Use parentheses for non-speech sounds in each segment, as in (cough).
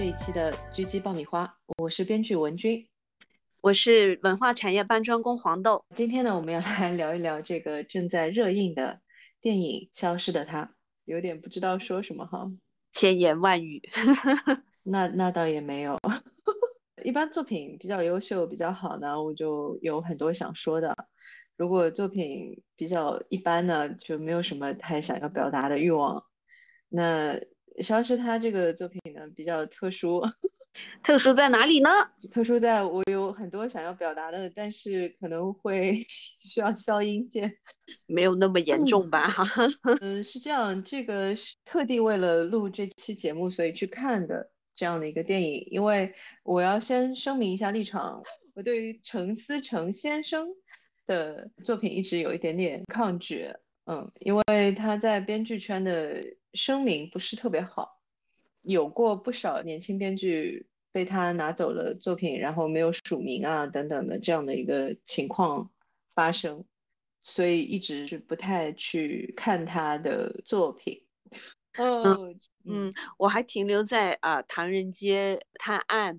这一期的《狙击爆米花》，我是编剧文君，我是文化产业搬砖工黄豆。今天呢，我们要来聊一聊这个正在热映的电影《消失的她》，有点不知道说什么哈，千言万语。(laughs) 那那倒也没有，一般作品比较优秀、比较好呢，我就有很多想说的。如果作品比较一般呢，就没有什么太想要表达的欲望。那消失他这个作品呢，比较特殊，(laughs) 特殊在哪里呢？特殊在我有很多想要表达的，但是可能会 (laughs) 需要消音键，没有那么严重吧？哈，(laughs) 嗯，是这样，这个是特地为了录这期节目，所以去看的这样的一个电影。因为我要先声明一下立场，我对于陈思诚先生。的作品一直有一点点抗拒，嗯，因为他在编剧圈的声名不是特别好，有过不少年轻编剧被他拿走了作品，然后没有署名啊等等的这样的一个情况发生，所以一直是不太去看他的作品。嗯嗯，我还停留在啊《唐人街探案》。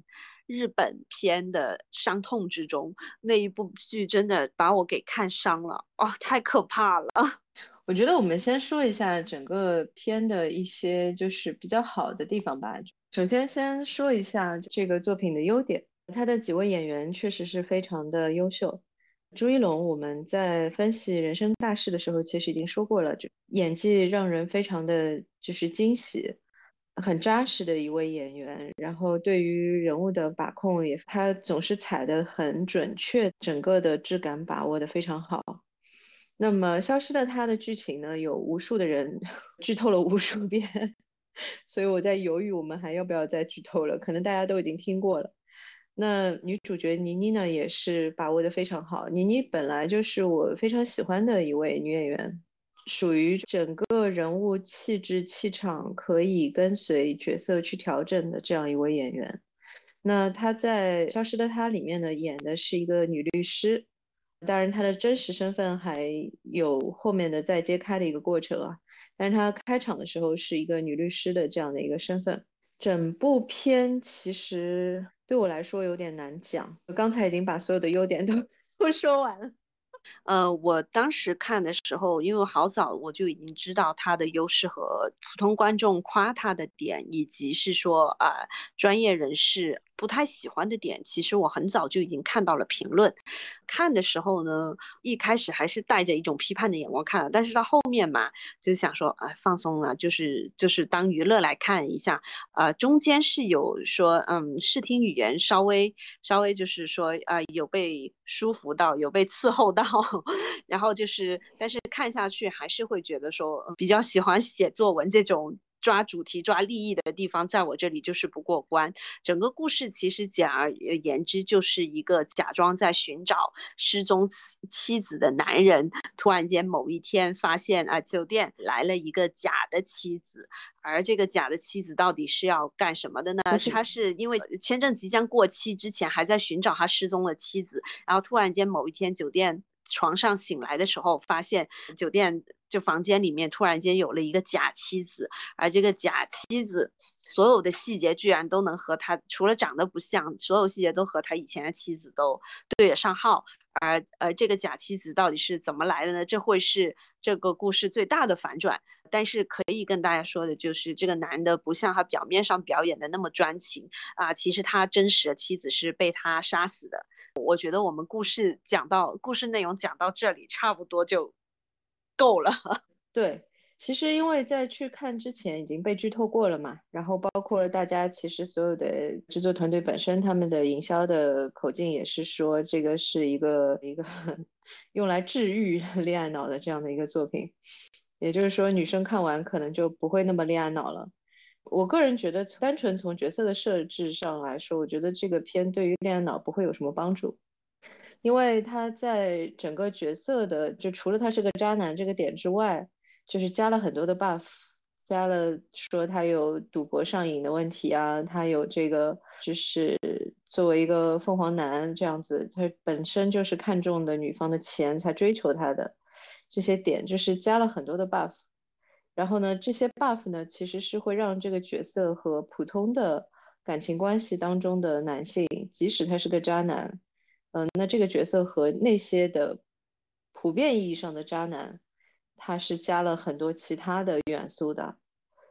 日本片的伤痛之中，那一部剧真的把我给看伤了哦，太可怕了。我觉得我们先说一下整个片的一些就是比较好的地方吧。首先，先说一下这个作品的优点，它的几位演员确实是非常的优秀。朱一龙，我们在分析《人生大事》的时候，其实已经说过了，就演技让人非常的就是惊喜。很扎实的一位演员，然后对于人物的把控也，他总是踩得很准确，整个的质感把握的非常好。那么《消失的她》的剧情呢，有无数的人 (laughs) 剧透了无数遍，(laughs) 所以我在犹豫我们还要不要再剧透了，可能大家都已经听过了。那女主角倪妮呢，也是把握的非常好。倪妮本来就是我非常喜欢的一位女演员。属于整个人物气质气场可以跟随角色去调整的这样一位演员。那她在《消失的她》里面呢，演的是一个女律师，当然她的真实身份还有后面的再揭开的一个过程啊。但是她开场的时候是一个女律师的这样的一个身份。整部片其实对我来说有点难讲，我刚才已经把所有的优点都 (laughs) 都说完了。呃，我当时看的时候，因为好早我就已经知道他的优势和普通观众夸他的点，以及是说啊，专业人士。不太喜欢的点，其实我很早就已经看到了评论。看的时候呢，一开始还是带着一种批判的眼光看，但是到后面嘛，就想说啊，放松了，就是就是当娱乐来看一下。啊，中间是有说，嗯，视听语言稍微稍微就是说啊，有被舒服到，有被伺候到，(laughs) 然后就是，但是看下去还是会觉得说，比较喜欢写作文这种。抓主题、抓利益的地方，在我这里就是不过关。整个故事其实简而言之，就是一个假装在寻找失踪妻妻子的男人，突然间某一天发现啊，酒店来了一个假的妻子，而这个假的妻子到底是要干什么的呢？他是因为签证即将过期之前，还在寻找他失踪的妻子，然后突然间某一天酒店。床上醒来的时候，发现酒店就房间里面突然间有了一个假妻子，而这个假妻子所有的细节居然都能和他，除了长得不像，所有细节都和他以前的妻子都对得上号。而而这个假妻子到底是怎么来的呢？这会是这个故事最大的反转。但是可以跟大家说的就是，这个男的不像他表面上表演的那么专情啊，其实他真实的妻子是被他杀死的。我觉得我们故事讲到故事内容讲到这里差不多就够了。(laughs) 对，其实因为在去看之前已经被剧透过了嘛，然后包括大家其实所有的制作团队本身他们的营销的口径也是说这个是一个一个 (laughs) 用来治愈 (laughs) 恋爱脑的这样的一个作品，也就是说女生看完可能就不会那么恋爱脑了。我个人觉得，单纯从角色的设置上来说，我觉得这个片对于恋爱脑不会有什么帮助，因为他在整个角色的，就除了他是个渣男这个点之外，就是加了很多的 buff，加了说他有赌博上瘾的问题啊，他有这个就是作为一个凤凰男这样子，他本身就是看中的女方的钱才追求他的这些点，就是加了很多的 buff。然后呢，这些 buff 呢，其实是会让这个角色和普通的感情关系当中的男性，即使他是个渣男，嗯，那这个角色和那些的普遍意义上的渣男，他是加了很多其他的元素的。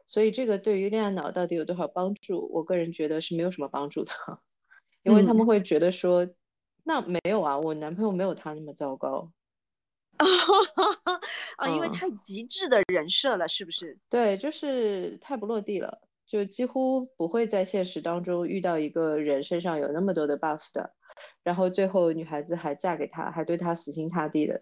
所以这个对于恋爱脑到底有多少帮助？我个人觉得是没有什么帮助的，(laughs) 因为他们会觉得说，那没有啊，我男朋友没有他那么糟糕。啊，(laughs) 因为太极致的人设了，是不是？对，就是太不落地了，就几乎不会在现实当中遇到一个人身上有那么多的 buff 的，然后最后女孩子还嫁给他，还对他死心塌地的。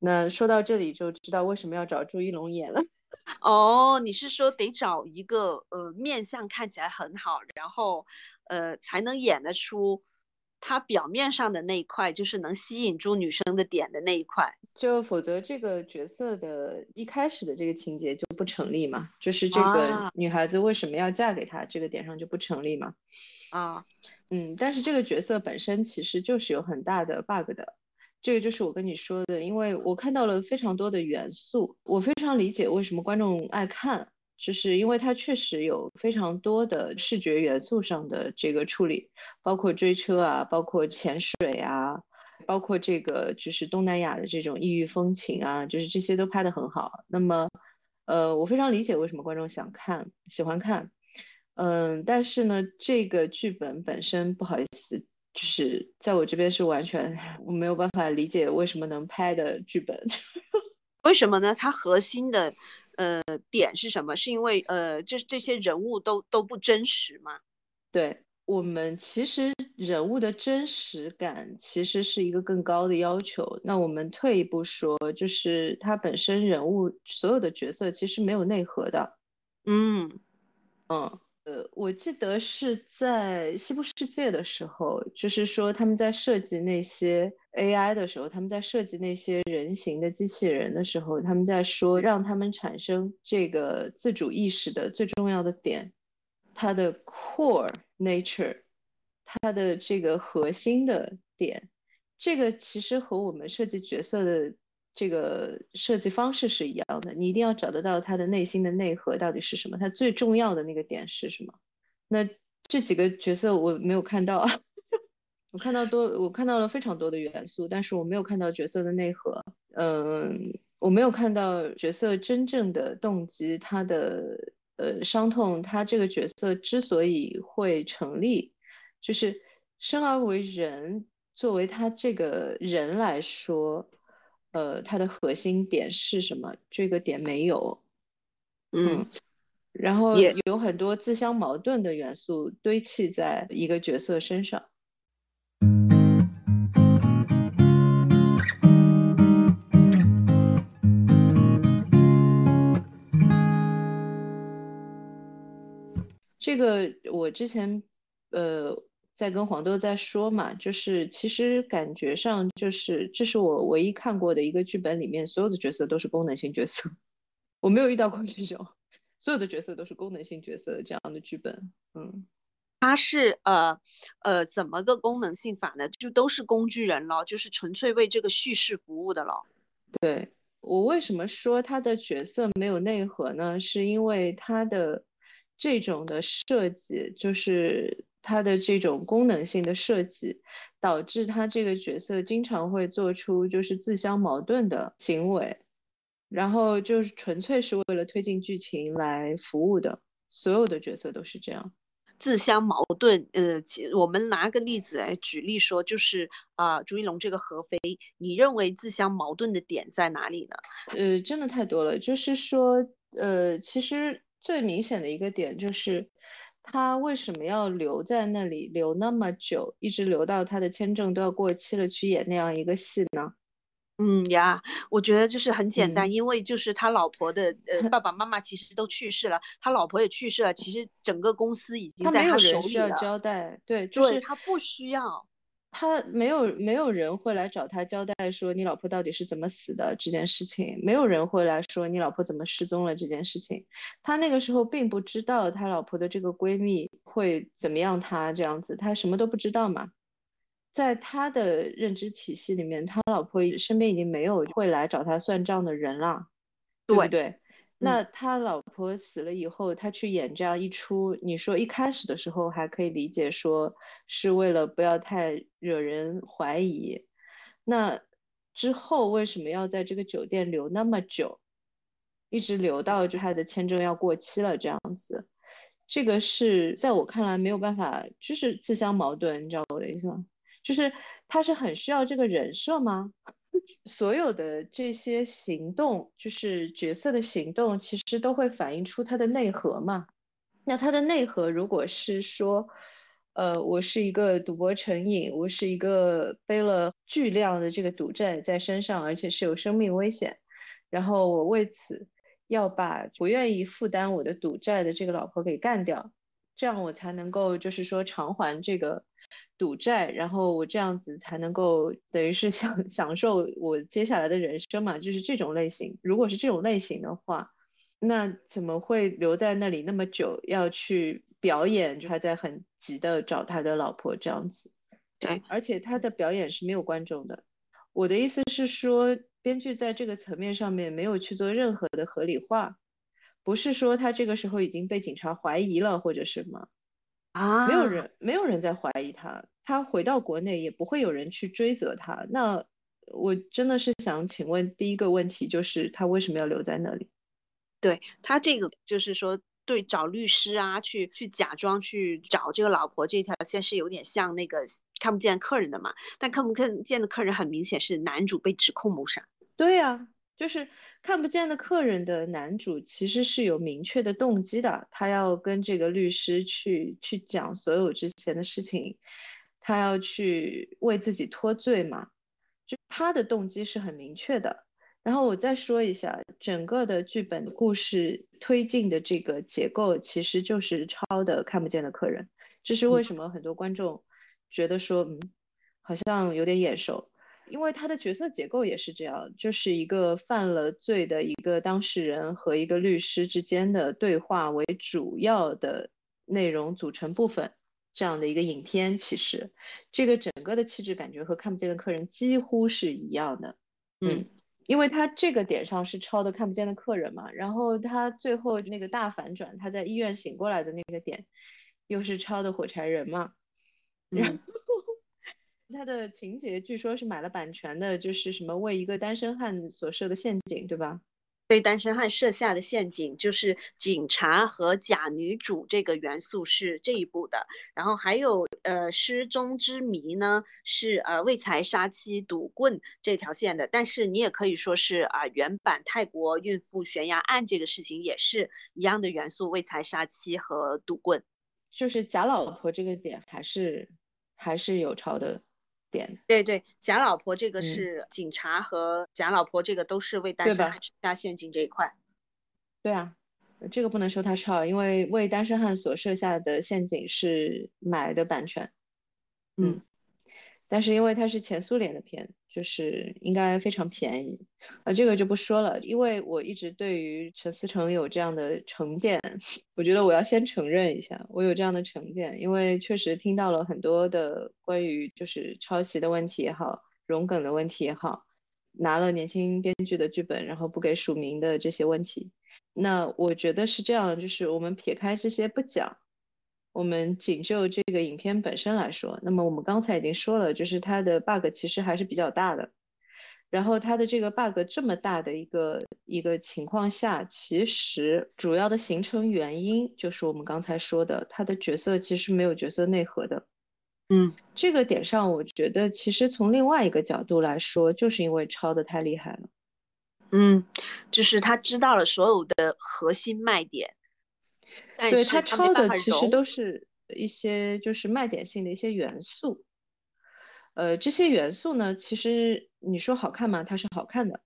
那说到这里就知道为什么要找朱一龙演了。(laughs) 哦，你是说得找一个呃面相看起来很好，然后呃才能演得出。他表面上的那一块，就是能吸引住女生的点的那一块，就否则这个角色的一开始的这个情节就不成立嘛，就是这个女孩子为什么要嫁给他这个点上就不成立嘛。啊，嗯，但是这个角色本身其实就是有很大的 bug 的，这个就是我跟你说的，因为我看到了非常多的元素，我非常理解为什么观众爱看。就是因为它确实有非常多的视觉元素上的这个处理，包括追车啊，包括潜水啊，包括这个就是东南亚的这种异域风情啊，就是这些都拍得很好。那么，呃，我非常理解为什么观众想看、喜欢看。嗯，但是呢，这个剧本本身不好意思，就是在我这边是完全 (laughs) 我没有办法理解为什么能拍的剧本。(laughs) 为什么呢？它核心的。呃，点是什么？是因为呃，这这些人物都都不真实吗？对我们其实人物的真实感其实是一个更高的要求。那我们退一步说，就是他本身人物所有的角色其实没有内核的。嗯嗯。呃，我记得是在西部世界的时候，就是说他们在设计那些 AI 的时候，他们在设计那些人形的机器人的时候，他们在说让他们产生这个自主意识的最重要的点，它的 core nature，它的这个核心的点，这个其实和我们设计角色的。这个设计方式是一样的，你一定要找得到他的内心的内核到底是什么，他最重要的那个点是什么？那这几个角色我没有看到，我看到多，我看到了非常多的元素，但是我没有看到角色的内核。嗯，我没有看到角色真正的动机，他的呃伤痛，他这个角色之所以会成立，就是生而为人，作为他这个人来说。呃，他的核心点是什么？这个点没有，嗯，然后也有很多自相矛盾的元素堆砌在一个角色身上。这个我之前，呃。在跟黄豆在说嘛，就是其实感觉上就是这是我唯一看过的一个剧本里面，所有的角色都是功能性角色，我没有遇到过这种所有的角色都是功能性角色的这样的剧本。嗯，他是呃呃怎么个功能性法呢？就都是工具人了，就是纯粹为这个叙事服务的了。对我为什么说他的角色没有内核呢？是因为他的这种的设计就是。它的这种功能性的设计，导致他这个角色经常会做出就是自相矛盾的行为，然后就是纯粹是为了推进剧情来服务的。所有的角色都是这样，自相矛盾。呃，我们拿个例子来举例说，就是啊，朱一龙这个合肥，你认为自相矛盾的点在哪里呢？呃，真的太多了。就是说，呃，其实最明显的一个点就是。他为什么要留在那里留那么久，一直留到他的签证都要过期了去演那样一个戏呢？嗯呀，我觉得就是很简单，因为就是他老婆的呃爸爸妈妈其实都去世了，他老婆也去世了，其实整个公司已经在他手里了。交代，对，就是他不需要。他没有没有人会来找他交代说你老婆到底是怎么死的这件事情，没有人会来说你老婆怎么失踪了这件事情。他那个时候并不知道他老婆的这个闺蜜会怎么样，他这样子，他什么都不知道嘛。在他的认知体系里面，他老婆身边已经没有会来找他算账的人了，对不对？那他老婆死了以后，他去演这样一出，你说一开始的时候还可以理解，说是为了不要太惹人怀疑。那之后为什么要在这个酒店留那么久，一直留到就他的签证要过期了这样子？这个是在我看来没有办法，就是自相矛盾，你知道我的意思吗？就是他是很需要这个人设吗？所有的这些行动，就是角色的行动，其实都会反映出他的内核嘛。那他的内核如果是说，呃，我是一个赌博成瘾，我是一个背了巨量的这个赌债在身上，而且是有生命危险，然后我为此要把不愿意负担我的赌债的这个老婆给干掉，这样我才能够就是说偿还这个。赌债，然后我这样子才能够等于是享 (laughs) 享受我接下来的人生嘛，就是这种类型。如果是这种类型的话，那怎么会留在那里那么久，要去表演？就还在很急的找他的老婆这样子。对，而且他的表演是没有观众的。我的意思是说，编剧在这个层面上面没有去做任何的合理化，不是说他这个时候已经被警察怀疑了或者什么。啊，没有人，没有人在怀疑他，他回到国内也不会有人去追责他。那我真的是想请问，第一个问题就是他为什么要留在那里？对他这个就是说，对找律师啊，去去假装去找这个老婆这条线是有点像那个看不见客人的嘛。但看不看见的客人很明显是男主被指控谋杀。对呀。就是看不见的客人的男主其实是有明确的动机的，他要跟这个律师去去讲所有之前的事情，他要去为自己脱罪嘛，就他的动机是很明确的。然后我再说一下，整个的剧本故事推进的这个结构其实就是抄的看不见的客人，这是为什么很多观众觉得说，嗯，好像有点眼熟。因为他的角色结构也是这样，就是一个犯了罪的一个当事人和一个律师之间的对话为主要的内容组成部分，这样的一个影片，其实这个整个的气质感觉和看不见的客人几乎是一样的。嗯，因为他这个点上是抄的看不见的客人嘛，然后他最后那个大反转，他在医院醒过来的那个点，又是抄的火柴人嘛。(laughs) 嗯。他的情节据说是买了版权的，就是什么为一个单身汉所设的陷阱，对吧？为单身汉设下的陷阱，就是警察和假女主这个元素是这一部的。然后还有呃失踪之谜呢，是呃为财杀妻赌棍这条线的。但是你也可以说是啊原版泰国孕妇悬崖案这个事情也是一样的元素，为财杀妻和赌棍，就是假老婆这个点还是还是有抄的。点对对，假老婆这个是警察和假老婆这个都是为单身汉设下陷阱这一块。对啊，这个不能说他抄，因为为单身汉所设下的陷阱是买的版权。嗯，但是因为它是前苏联的片。就是应该非常便宜，啊，这个就不说了，因为我一直对于陈思诚有这样的成见，(laughs) 我觉得我要先承认一下，我有这样的成见，因为确实听到了很多的关于就是抄袭的问题也好，融梗的问题也好，拿了年轻编剧的剧本然后不给署名的这些问题，那我觉得是这样，就是我们撇开这些不讲。我们仅就这个影片本身来说，那么我们刚才已经说了，就是它的 bug 其实还是比较大的。然后它的这个 bug 这么大的一个一个情况下，其实主要的形成原因就是我们刚才说的，它的角色其实没有角色内核的。嗯，这个点上，我觉得其实从另外一个角度来说，就是因为抄的太厉害了。嗯，就是他知道了所有的核心卖点。对他抄的其实都是一些就是卖点性的一些元素，呃，这些元素呢，其实你说好看吗？它是好看的，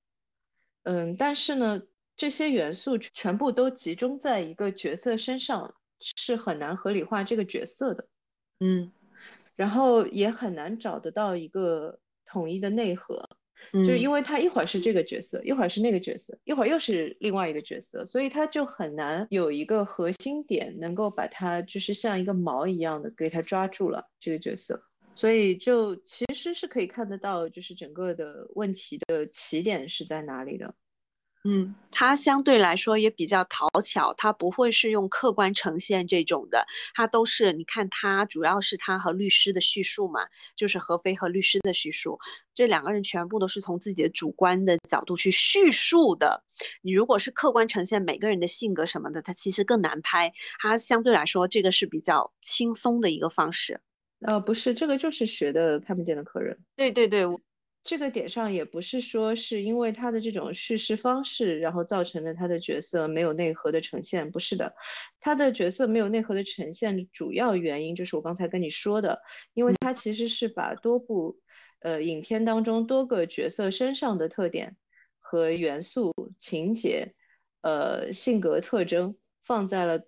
嗯，但是呢，这些元素全部都集中在一个角色身上，是很难合理化这个角色的，嗯，然后也很难找得到一个统一的内核。就是因为他一会儿是这个角色，一会儿是那个角色，一会儿又是另外一个角色，所以他就很难有一个核心点能够把他就是像一个锚一样的给他抓住了这个角色，所以就其实是可以看得到，就是整个的问题的起点是在哪里的。嗯，他相对来说也比较讨巧，他不会是用客观呈现这种的，他都是你看他主要是他和律师的叙述嘛，就是何非和律师的叙述，这两个人全部都是从自己的主观的角度去叙述的。你如果是客观呈现每个人的性格什么的，他其实更难拍。他相对来说这个是比较轻松的一个方式。呃，不是，这个就是学的看不见的客人。对对对。这个点上也不是说是因为他的这种叙事方式，然后造成了他的角色没有内核的呈现，不是的，他的角色没有内核的呈现主要原因就是我刚才跟你说的，因为他其实是把多部呃影片当中多个角色身上的特点和元素、情节、呃性格特征放在了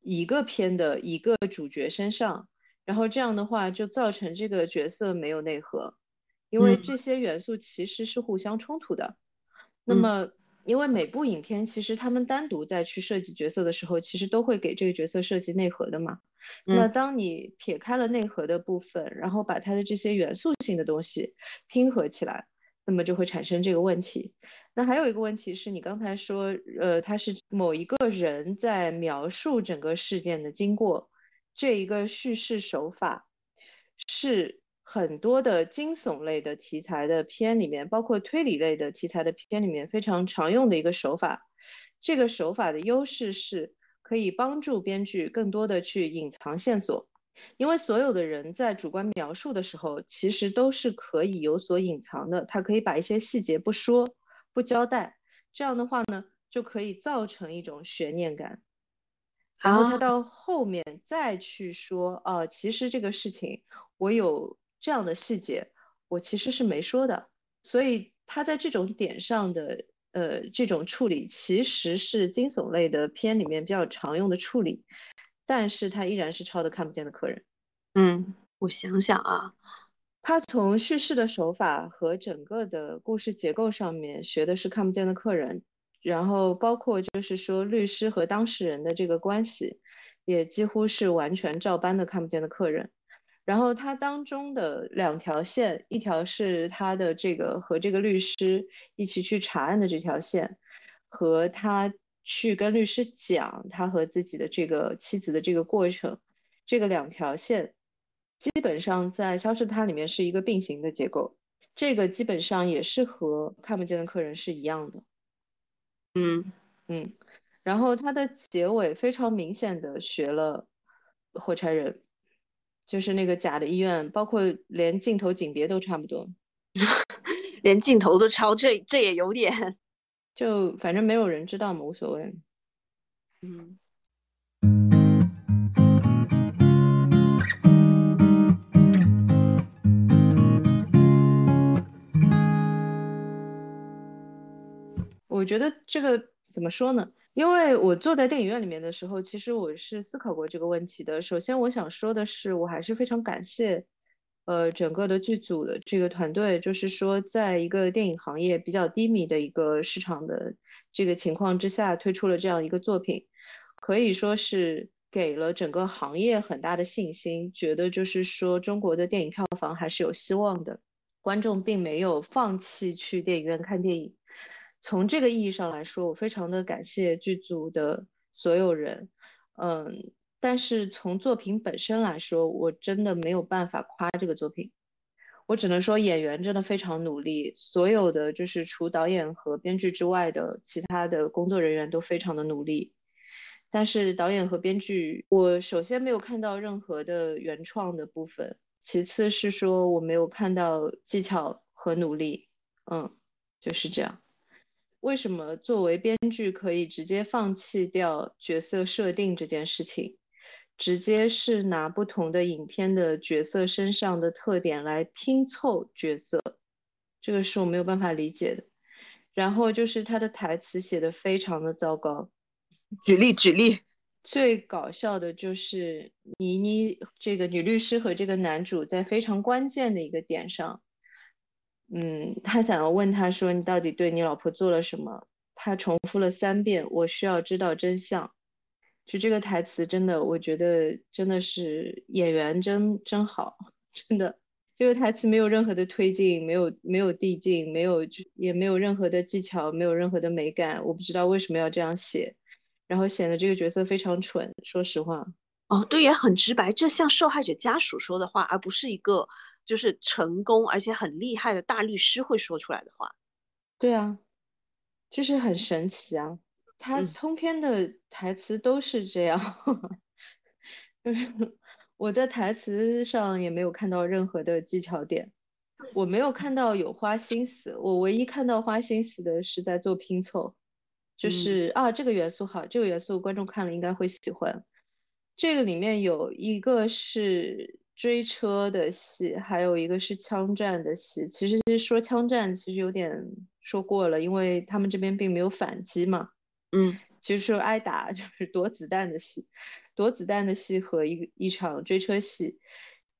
一个片的一个主角身上，然后这样的话就造成这个角色没有内核。因为这些元素其实是互相冲突的，那么因为每部影片其实他们单独在去设计角色的时候，其实都会给这个角色设计内核的嘛。那当你撇开了内核的部分，然后把它的这些元素性的东西拼合起来，那么就会产生这个问题。那还有一个问题是你刚才说，呃，他是某一个人在描述整个事件的经过，这一个叙事手法是。很多的惊悚类的题材的片里面，包括推理类的题材的片里面，非常常用的一个手法。这个手法的优势是可以帮助编剧更多的去隐藏线索，因为所有的人在主观描述的时候，其实都是可以有所隐藏的。他可以把一些细节不说、不交代，这样的话呢，就可以造成一种悬念感。然后他到后面再去说，哦，其实这个事情我有。这样的细节，我其实是没说的，所以他在这种点上的呃这种处理，其实是惊悚类的片里面比较常用的处理，但是他依然是抄的看不见的客人。嗯，我想想啊，他从叙事的手法和整个的故事结构上面学的是看不见的客人，然后包括就是说律师和当事人的这个关系，也几乎是完全照搬的看不见的客人。然后它当中的两条线，一条是他的这个和这个律师一起去查案的这条线，和他去跟律师讲他和自己的这个妻子的这个过程，这个两条线基本上在《消失的她》里面是一个并行的结构，这个基本上也是和看不见的客人是一样的。嗯嗯，然后它的结尾非常明显的学了火柴人。就是那个假的医院，包括连镜头景别都差不多，(laughs) 连镜头都抄，这这也有点，就反正没有人知道嘛，无所谓。嗯。我觉得这个怎么说呢？因为我坐在电影院里面的时候，其实我是思考过这个问题的。首先，我想说的是，我还是非常感谢，呃，整个的剧组的这个团队，就是说，在一个电影行业比较低迷的一个市场的这个情况之下，推出了这样一个作品，可以说是给了整个行业很大的信心，觉得就是说，中国的电影票房还是有希望的，观众并没有放弃去电影院看电影。从这个意义上来说，我非常的感谢剧组的所有人，嗯，但是从作品本身来说，我真的没有办法夸这个作品，我只能说演员真的非常努力，所有的就是除导演和编剧之外的其他的工作人员都非常的努力，但是导演和编剧，我首先没有看到任何的原创的部分，其次是说我没有看到技巧和努力，嗯，就是这样。为什么作为编剧可以直接放弃掉角色设定这件事情，直接是拿不同的影片的角色身上的特点来拼凑角色，这个是我没有办法理解的。然后就是他的台词写的非常的糟糕，举例举例，(laughs) 最搞笑的就是倪妮这个女律师和这个男主在非常关键的一个点上。嗯，他想要问他说：“你到底对你老婆做了什么？”他重复了三遍：“我需要知道真相。”就这个台词，真的，我觉得真的是演员真真好，(laughs) 真的这个台词没有任何的推进，没有没有递进，没有也没有任何的技巧，没有任何的美感。我不知道为什么要这样写，然后显得这个角色非常蠢。说实话，哦，对，也很直白，这像受害者家属说的话，而不是一个就是成功而且很厉害的大律师会说出来的话。对啊，就是很神奇啊。他通篇的台词都是这样，(laughs) 就是我在台词上也没有看到任何的技巧点，我没有看到有花心思，我唯一看到花心思的是在做拼凑，就是啊这个元素好，这个元素观众看了应该会喜欢。这个里面有一个是追车的戏，还有一个是枪战的戏。其实说枪战其实有点说过了，因为他们这边并没有反击嘛。嗯，其实说挨打 (laughs) 就是躲子弹的戏，躲子弹的戏和一一场追车戏，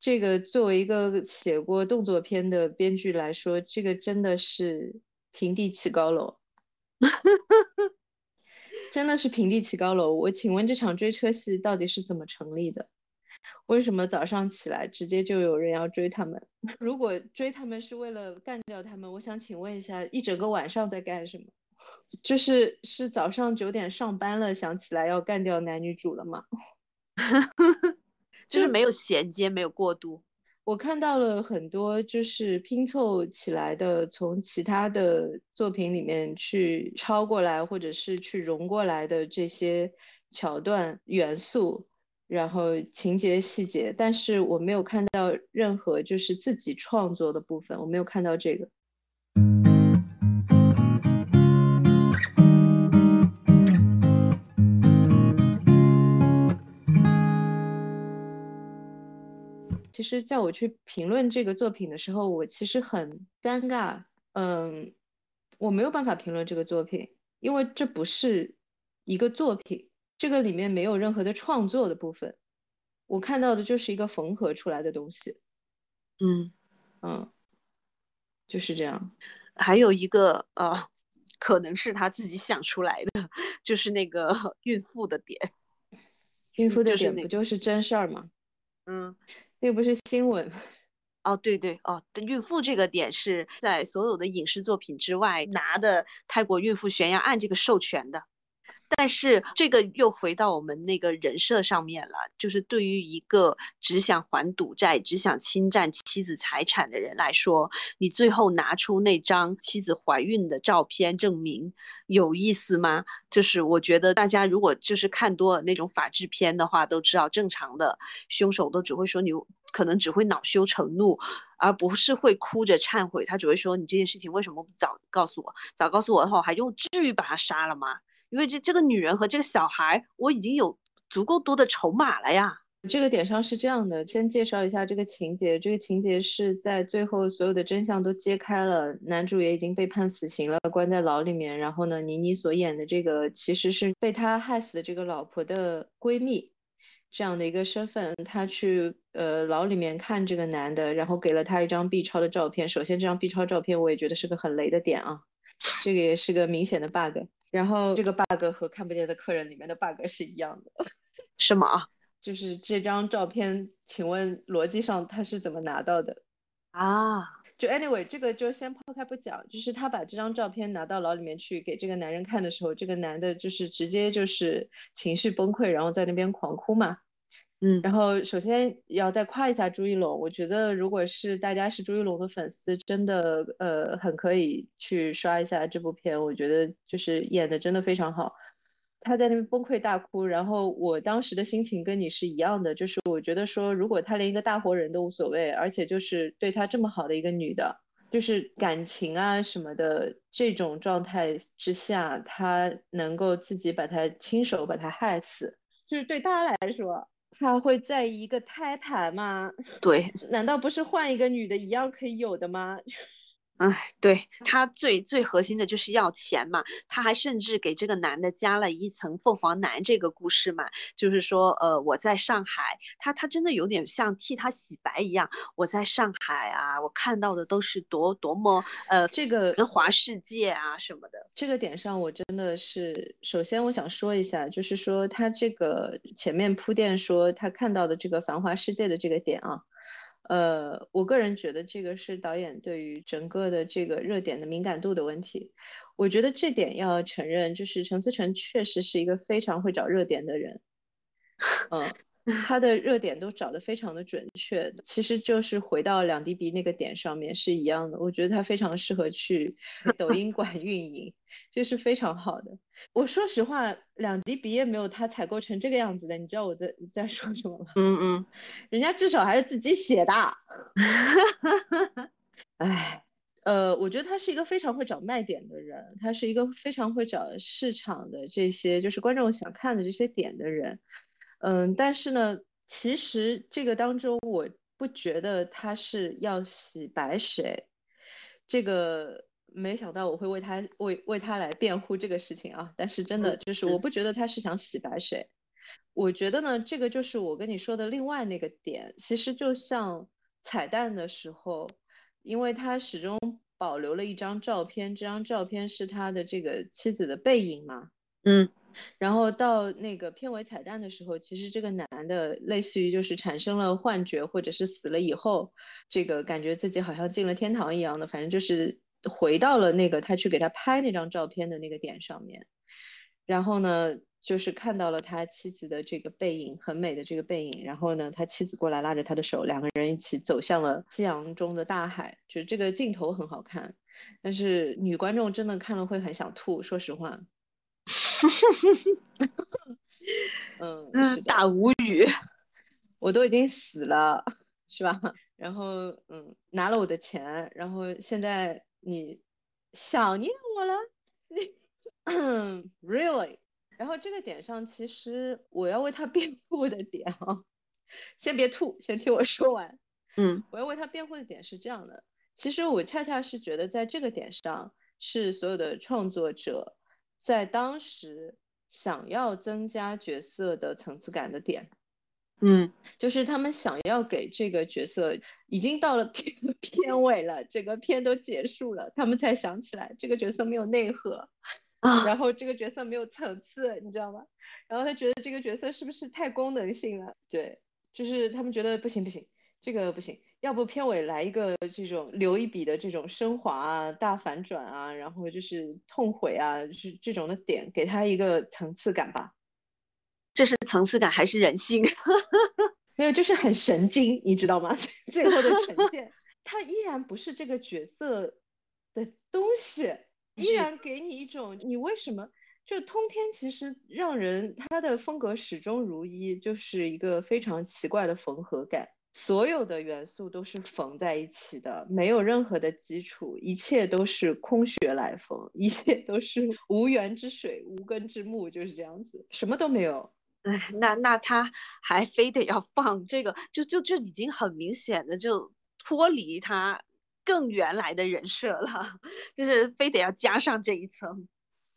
这个作为一个写过动作片的编剧来说，这个真的是平地起高楼，(laughs) 真的是平地起高楼。我请问这场追车戏到底是怎么成立的？为什么早上起来直接就有人要追他们？(laughs) 如果追他们是为了干掉他们，我想请问一下，一整个晚上在干什么？就是是早上九点上班了，想起来要干掉男女主了吗？(laughs) 就是没有衔接，没有过渡。我看到了很多就是拼凑起来的，从其他的作品里面去抄过来，或者是去融过来的这些桥段元素，然后情节细节，但是我没有看到任何就是自己创作的部分，我没有看到这个。其实叫我去评论这个作品的时候，我其实很尴尬。嗯，我没有办法评论这个作品，因为这不是一个作品，这个里面没有任何的创作的部分。我看到的就是一个缝合出来的东西。嗯嗯，就是这样。还有一个呃，可能是他自己想出来的，就是那个孕妇的点。孕妇的点不就是真事儿吗？嗯。(laughs) 那不是新闻，哦，对对哦，孕妇这个点是在所有的影视作品之外拿的泰国孕妇悬崖案这个授权的。但是这个又回到我们那个人设上面了，就是对于一个只想还赌债、只想侵占妻子财产的人来说，你最后拿出那张妻子怀孕的照片证明有意思吗？就是我觉得大家如果就是看多了那种法制片的话，都知道正常的凶手都只会说你可能只会恼羞成怒，而不是会哭着忏悔。他只会说你这件事情为什么不早告诉我？早告诉我的话，我还用至于把他杀了吗？因为这这个女人和这个小孩，我已经有足够多的筹码了呀。这个点上是这样的，先介绍一下这个情节。这个情节是在最后所有的真相都揭开了，男主也已经被判死刑了，关在牢里面。然后呢，倪妮所演的这个其实是被他害死的这个老婆的闺蜜，这样的一个身份，她去呃牢里面看这个男的，然后给了他一张 B 超的照片。首先，这张 B 超照片我也觉得是个很雷的点啊，这个也是个明显的 bug。然后这个 bug 和看不见的客人里面的 bug 是一样的，(laughs) 什么？就是这张照片，请问逻辑上他是怎么拿到的啊？就 anyway 这个就先抛开不讲，就是他把这张照片拿到牢里面去给这个男人看的时候，这个男的就是直接就是情绪崩溃，然后在那边狂哭嘛。嗯，然后首先要再夸一下朱一龙，我觉得如果是大家是朱一龙的粉丝，真的呃很可以去刷一下这部片，我觉得就是演的真的非常好。他在那边崩溃大哭，然后我当时的心情跟你是一样的，就是我觉得说如果他连一个大活人都无所谓，而且就是对他这么好的一个女的，就是感情啊什么的这种状态之下，他能够自己把他亲手把他害死，就是对他来说。他会在意一个胎盘吗？对，难道不是换一个女的一样可以有的吗？哎，对他最最核心的就是要钱嘛，他还甚至给这个男的加了一层凤凰男这个故事嘛，就是说，呃，我在上海，他他真的有点像替他洗白一样，我在上海啊，我看到的都是多多么呃这个繁华世界啊什么的。这个点上，我真的是首先我想说一下，就是说他这个前面铺垫说他看到的这个繁华世界的这个点啊。呃，我个人觉得这个是导演对于整个的这个热点的敏感度的问题。我觉得这点要承认，就是陈思诚确实是一个非常会找热点的人。嗯。他的热点都找得非常的准确，其实就是回到两滴鼻那个点上面是一样的。我觉得他非常适合去 (laughs) 抖音馆运营，这是非常好的。我说实话，两滴鼻也没有他采购成这个样子的。你知道我在在说什么吗？嗯嗯，人家至少还是自己写的。(laughs) 哎，呃，我觉得他是一个非常会找卖点的人，他是一个非常会找市场的这些就是观众想看的这些点的人。嗯，但是呢，其实这个当中，我不觉得他是要洗白谁，这个没想到我会为他为为他来辩护这个事情啊。但是真的就是，我不觉得他是想洗白谁，我觉得呢，这个就是我跟你说的另外那个点。其实就像彩蛋的时候，因为他始终保留了一张照片，这张照片是他的这个妻子的背影嘛，嗯。然后到那个片尾彩蛋的时候，其实这个男的类似于就是产生了幻觉，或者是死了以后，这个感觉自己好像进了天堂一样的，反正就是回到了那个他去给他拍那张照片的那个点上面。然后呢，就是看到了他妻子的这个背影，很美的这个背影。然后呢，他妻子过来拉着他的手，两个人一起走向了夕阳中的大海，就是这个镜头很好看。但是女观众真的看了会很想吐，说实话。(laughs) 嗯，大无语，我都已经死了，是吧？(laughs) 然后，嗯，拿了我的钱，然后现在你想念我了，你，(laughs) really？然后这个点上，其实我要为他辩护的点啊，先别吐，先听我说完。嗯，我要为他辩护的点是这样的，其实我恰恰是觉得在这个点上，是所有的创作者。在当时想要增加角色的层次感的点，嗯，就是他们想要给这个角色已经到了 (laughs) 片片尾了，整个片都结束了，他们才想起来这个角色没有内核啊，(laughs) 然后这个角色没有层次，你知道吗？然后他觉得这个角色是不是太功能性了？对，就是他们觉得不行不行，这个不行。要不片尾来一个这种留一笔的这种升华啊、大反转啊，然后就是痛悔啊，是这种的点，给他一个层次感吧。这是层次感还是人性？(laughs) 没有，就是很神经，你知道吗？(laughs) 最后的呈 (laughs) 现，他依然不是这个角色的东西，依然给你一种你为什么就通篇其实让人他的风格始终如一，就是一个非常奇怪的缝合感。所有的元素都是缝在一起的，没有任何的基础，一切都是空穴来风，一切都是 (laughs) 无源之水、无根之木，就是这样子，什么都没有。哎，那那他还非得要放这个，就就就已经很明显的就脱离他更原来的人设了，(laughs) 就是非得要加上这一层。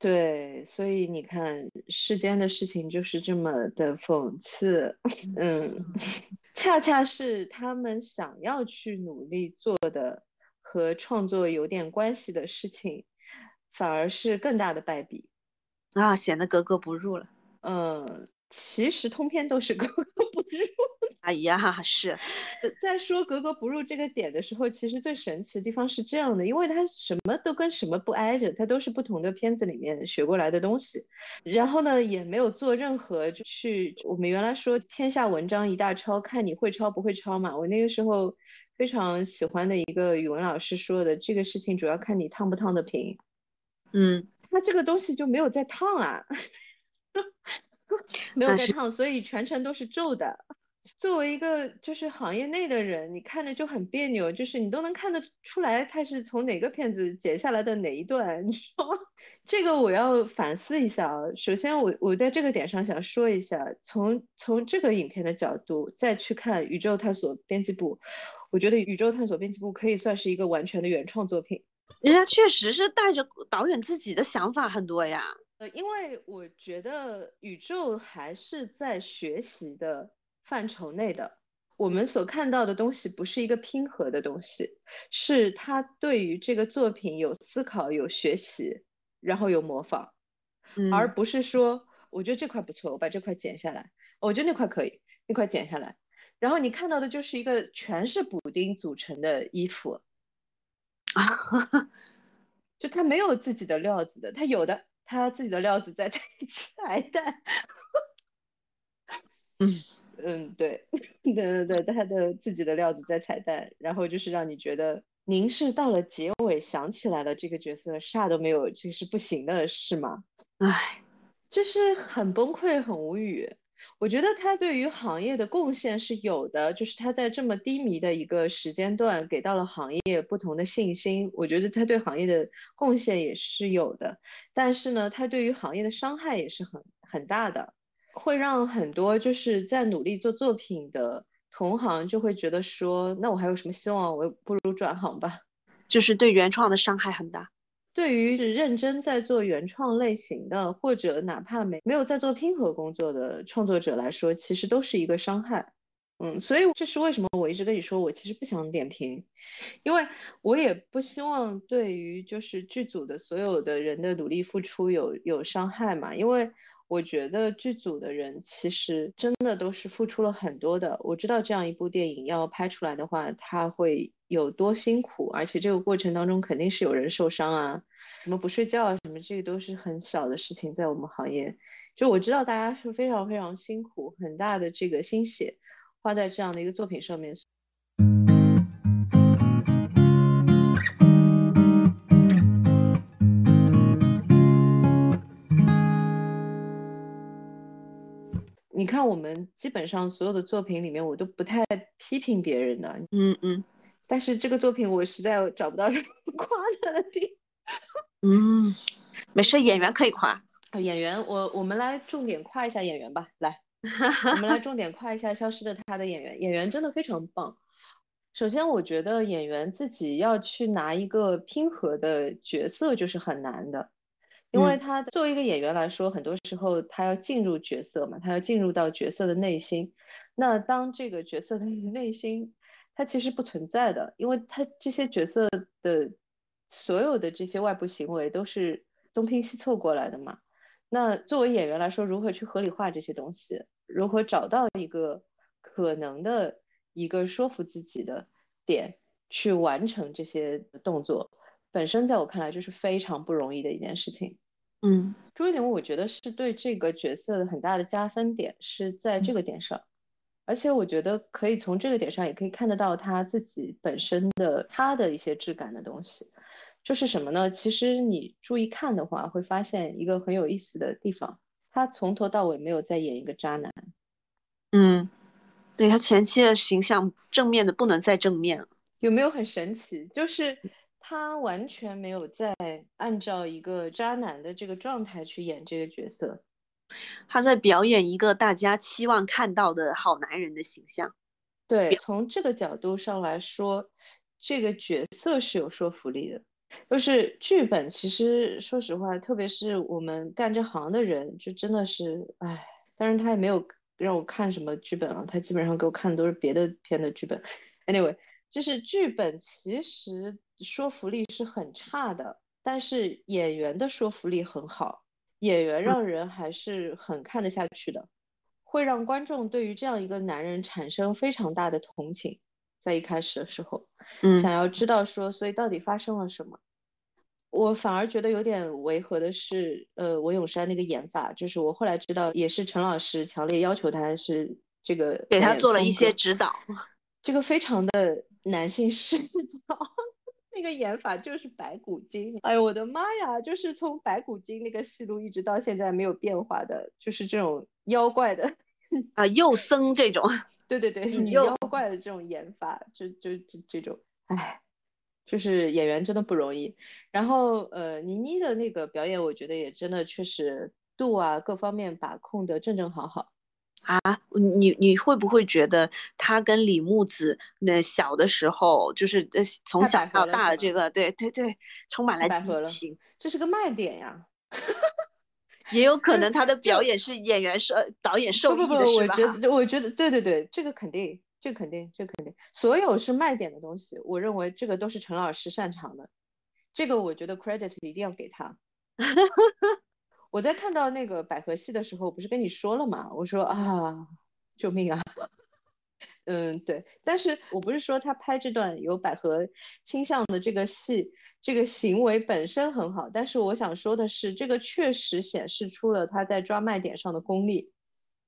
对，所以你看，世间的事情就是这么的讽刺，(laughs) 嗯。恰恰是他们想要去努力做的和创作有点关系的事情，反而是更大的败笔啊，显得格格不入了。嗯，其实通篇都是格格不入。哎呀，(laughs) 是在说格格不入这个点的时候，其实最神奇的地方是这样的，因为它什么都跟什么不挨着，它都是不同的片子里面学过来的东西。然后呢，也没有做任何就去我们原来说天下文章一大抄，看你会抄不会抄嘛。我那个时候非常喜欢的一个语文老师说的，这个事情主要看你烫不烫得平。嗯，他这个东西就没有在烫啊 (laughs) (laughs) 没有在烫，所以全程都是皱的。作为一个就是行业内的人，你看着就很别扭，就是你都能看得出来他是从哪个片子剪下来的哪一段，你说 (laughs) 这个我要反思一下啊。首先，我我在这个点上想说一下，从从这个影片的角度再去看《宇宙探索编辑部》，我觉得《宇宙探索编辑部》可以算是一个完全的原创作品。人家确实是带着导演自己的想法很多呀。呃，因为我觉得宇宙还是在学习的。范畴内的，我们所看到的东西不是一个拼合的东西，是他对于这个作品有思考、有学习，然后有模仿，而不是说我觉得这块不错，我把这块剪下来，我觉得那块可以，那块剪下来，然后你看到的就是一个全是补丁组成的衣服，(laughs) 就他没有自己的料子的，他有的他自己的料子在 (laughs) 彩蛋。嗯 (laughs) 嗯，对，(laughs) 对对对，他的自己的料子在彩蛋，然后就是让你觉得您是到了结尾想起来了这个角色啥都没有，这是不行的，是吗？唉，就是很崩溃，很无语。我觉得他对于行业的贡献是有的，就是他在这么低迷的一个时间段给到了行业不同的信心，我觉得他对行业的贡献也是有的。但是呢，他对于行业的伤害也是很很大的，会让很多就是在努力做作品的同行就会觉得说，那我还有什么希望？我不如转行吧。就是对原创的伤害很大。对于认真在做原创类型的，或者哪怕没没有在做拼合工作的创作者来说，其实都是一个伤害。嗯，所以这是为什么我一直跟你说，我其实不想点评，因为我也不希望对于就是剧组的所有的人的努力付出有有伤害嘛，因为我觉得剧组的人其实真的都是付出了很多的。我知道这样一部电影要拍出来的话，他会。有多辛苦，而且这个过程当中肯定是有人受伤啊，什么不睡觉啊，什么这个都是很小的事情，在我们行业，就我知道大家是非常非常辛苦，很大的这个心血花在这样的一个作品上面。你看，我们基本上所有的作品里面，我都不太批评别人的，嗯嗯。但是这个作品我实在找不到什么 (laughs) 夸他的地嗯，没事，演员可以夸。演员，我我们来重点夸一下演员吧。来，(laughs) 我们来重点夸一下《消失的她》的演员，演员真的非常棒。首先，我觉得演员自己要去拿一个拼合的角色就是很难的，因为他作为一个演员来说，很多时候他要进入角色嘛，他要进入到角色的内心。那当这个角色的内 (laughs) 心。他其实不存在的，因为他这些角色的所有的这些外部行为都是东拼西凑过来的嘛。那作为演员来说，如何去合理化这些东西，如何找到一个可能的一个说服自己的点，去完成这些动作，本身在我看来就是非常不容易的一件事情。嗯，朱一龙，我觉得是对这个角色很大的加分点是在这个点上。而且我觉得可以从这个点上也可以看得到他自己本身的他的一些质感的东西，就是什么呢？其实你注意看的话，会发现一个很有意思的地方，他从头到尾没有在演一个渣男。嗯，对他前期的形象正面的不能再正面了，有没有很神奇？就是他完全没有在按照一个渣男的这个状态去演这个角色。他在表演一个大家期望看到的好男人的形象。对，从这个角度上来说，这个角色是有说服力的。就是剧本，其实说实话，特别是我们干这行的人，就真的是，唉。当然，他也没有让我看什么剧本啊，他基本上给我看的都是别的片的剧本。Anyway，就是剧本其实说服力是很差的，但是演员的说服力很好。演员让人还是很看得下去的，会让观众对于这样一个男人产生非常大的同情。在一开始的时候，嗯，想要知道说，所以到底发生了什么？我反而觉得有点违和的是，呃，文咏珊那个演法，就是我后来知道，也是陈老师强烈要求他是这个给他做了一些指导，(laughs) 这个非常的男性视角。那个演法就是白骨精，哎呦我的妈呀！就是从白骨精那个戏路一直到现在没有变化的，就是这种妖怪的啊，幼僧这种，(laughs) 对对对，女妖怪的这种演法，就就这这种，哎，就是演员真的不容易。然后呃，倪妮的那个表演，我觉得也真的确实度啊各方面把控的正正好好。啊，你你会不会觉得他跟李木子那小的时候，就是呃从小到大的这个，对对对，充满了激情，这是个卖点呀。(laughs) 也有可能他的表演是演员受导演受益的，是吧？我觉得，我觉得，对对对，这个肯定，这肯定，这肯定，所有是卖点的东西，我认为这个都是陈老师擅长的，这个我觉得 credit 一定要给他。我在看到那个百合戏的时候，不是跟你说了吗？我说啊，救命啊！嗯，对。但是我不是说他拍这段有百合倾向的这个戏，这个行为本身很好，但是我想说的是，这个确实显示出了他在抓卖点上的功力。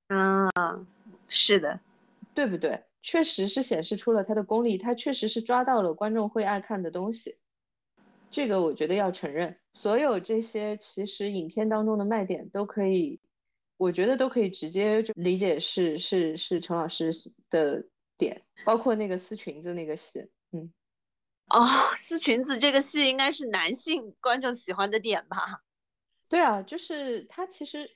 啊，是的，对不对？确实是显示出了他的功力，他确实是抓到了观众会爱看的东西。这个我觉得要承认，所有这些其实影片当中的卖点都可以，我觉得都可以直接就理解是是是陈老师的点，包括那个撕裙子那个戏，嗯，哦，(laughs) 撕裙子这个戏应该是男性观众喜欢的点吧？对啊，就是他其实，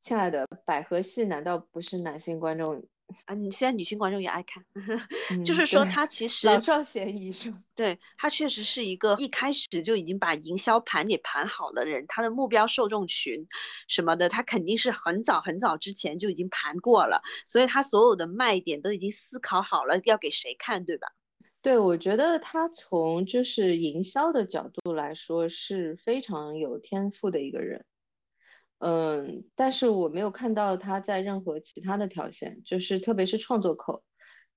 亲爱的百合戏难道不是男性观众？啊，你现在女性观众也爱看，(laughs) 就是说他其实老少咸宜是吗？对他确实是一个一开始就已经把营销盘给盘好了的人，他的目标受众群什么的，他肯定是很早很早之前就已经盘过了，所以他所有的卖点都已经思考好了要给谁看，对吧？对，我觉得他从就是营销的角度来说是非常有天赋的一个人。嗯，但是我没有看到他在任何其他的条线，就是特别是创作口，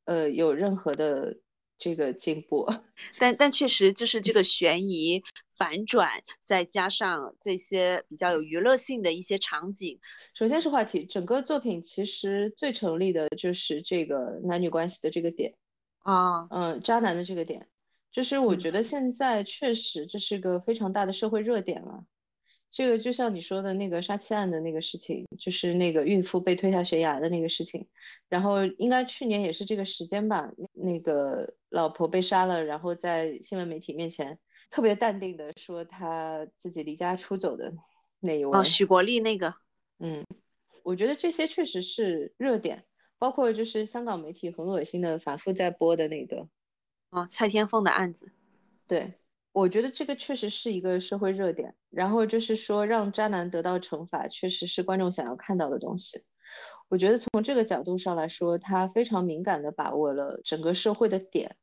呃，有任何的这个进步。(laughs) 但但确实就是这个悬疑反转，再加上这些比较有娱乐性的一些场景。首先是话题，整个作品其实最成立的就是这个男女关系的这个点啊，嗯，渣男的这个点，就是我觉得现在确实这是个非常大的社会热点了。这个就像你说的那个杀妻案的那个事情，就是那个孕妇被推下悬崖的那个事情，然后应该去年也是这个时间吧，那个老婆被杀了，然后在新闻媒体面前特别淡定的说他自己离家出走的那一位，哦，许国立那个，嗯，我觉得这些确实是热点，包括就是香港媒体很恶心的反复在播的那个，哦，蔡天凤的案子，对。我觉得这个确实是一个社会热点，然后就是说让渣男得到惩罚，确实是观众想要看到的东西。我觉得从这个角度上来说，他非常敏感的把握了整个社会的点，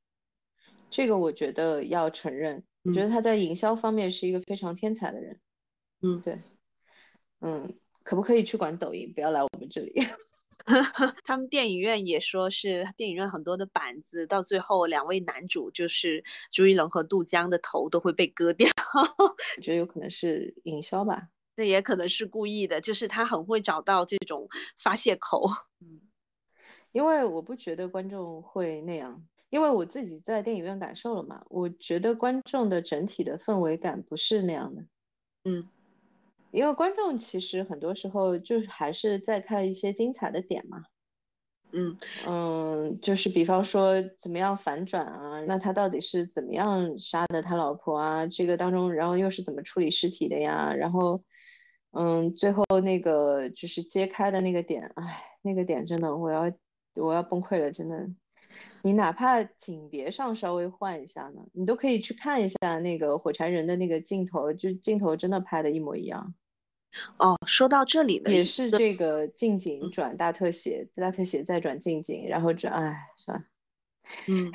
这个我觉得要承认。我觉得他在营销方面是一个非常天才的人。嗯，对，嗯，可不可以去管抖音？不要来我们这里。(laughs) 他们电影院也说是电影院很多的板子，到最后两位男主就是朱一龙和杜江的头都会被割掉。我觉得有可能是营销吧，这也可能是故意的，就是他很会找到这种发泄口。嗯，因为我不觉得观众会那样，因为我自己在电影院感受了嘛，我觉得观众的整体的氛围感不是那样的。嗯。因为观众其实很多时候就是还是在看一些精彩的点嘛，嗯嗯，就是比方说怎么样反转啊，那他到底是怎么样杀的他老婆啊？这个当中，然后又是怎么处理尸体的呀？然后，嗯，最后那个就是揭开的那个点，哎，那个点真的我要我要崩溃了，真的。你哪怕景别上稍微换一下呢，你都可以去看一下那个火柴人的那个镜头，就镜头真的拍的一模一样。哦，说到这里呢，也是这个近景转大特写，大特写再转近景，然后转，哎，算了，嗯。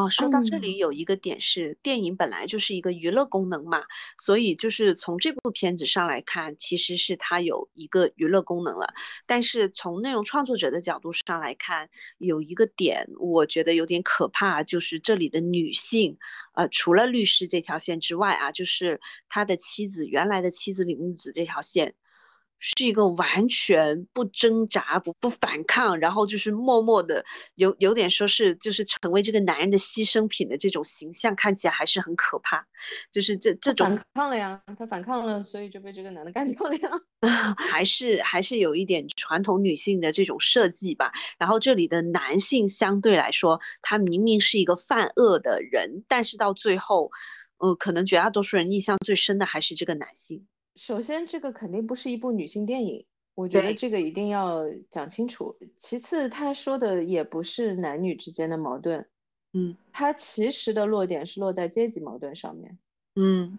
哦，说到这里有一个点是，电影本来就是一个娱乐功能嘛，所以就是从这部片子上来看，其实是它有一个娱乐功能了。但是从内容创作者的角度上来看，有一个点我觉得有点可怕，就是这里的女性，呃，除了律师这条线之外啊，就是他的妻子原来的妻子李木子这条线。是一个完全不挣扎、不不反抗，然后就是默默的，有有点说是就是成为这个男人的牺牲品的这种形象，看起来还是很可怕。就是这这种反抗了呀，他反抗了，所以就被这个男的干掉了呀。(laughs) 还是还是有一点传统女性的这种设计吧。然后这里的男性相对来说，他明明是一个犯恶的人，但是到最后，呃，可能绝大多数人印象最深的还是这个男性。首先，这个肯定不是一部女性电影，我觉得这个一定要讲清楚。其次，他说的也不是男女之间的矛盾，嗯，他其实的落点是落在阶级矛盾上面，嗯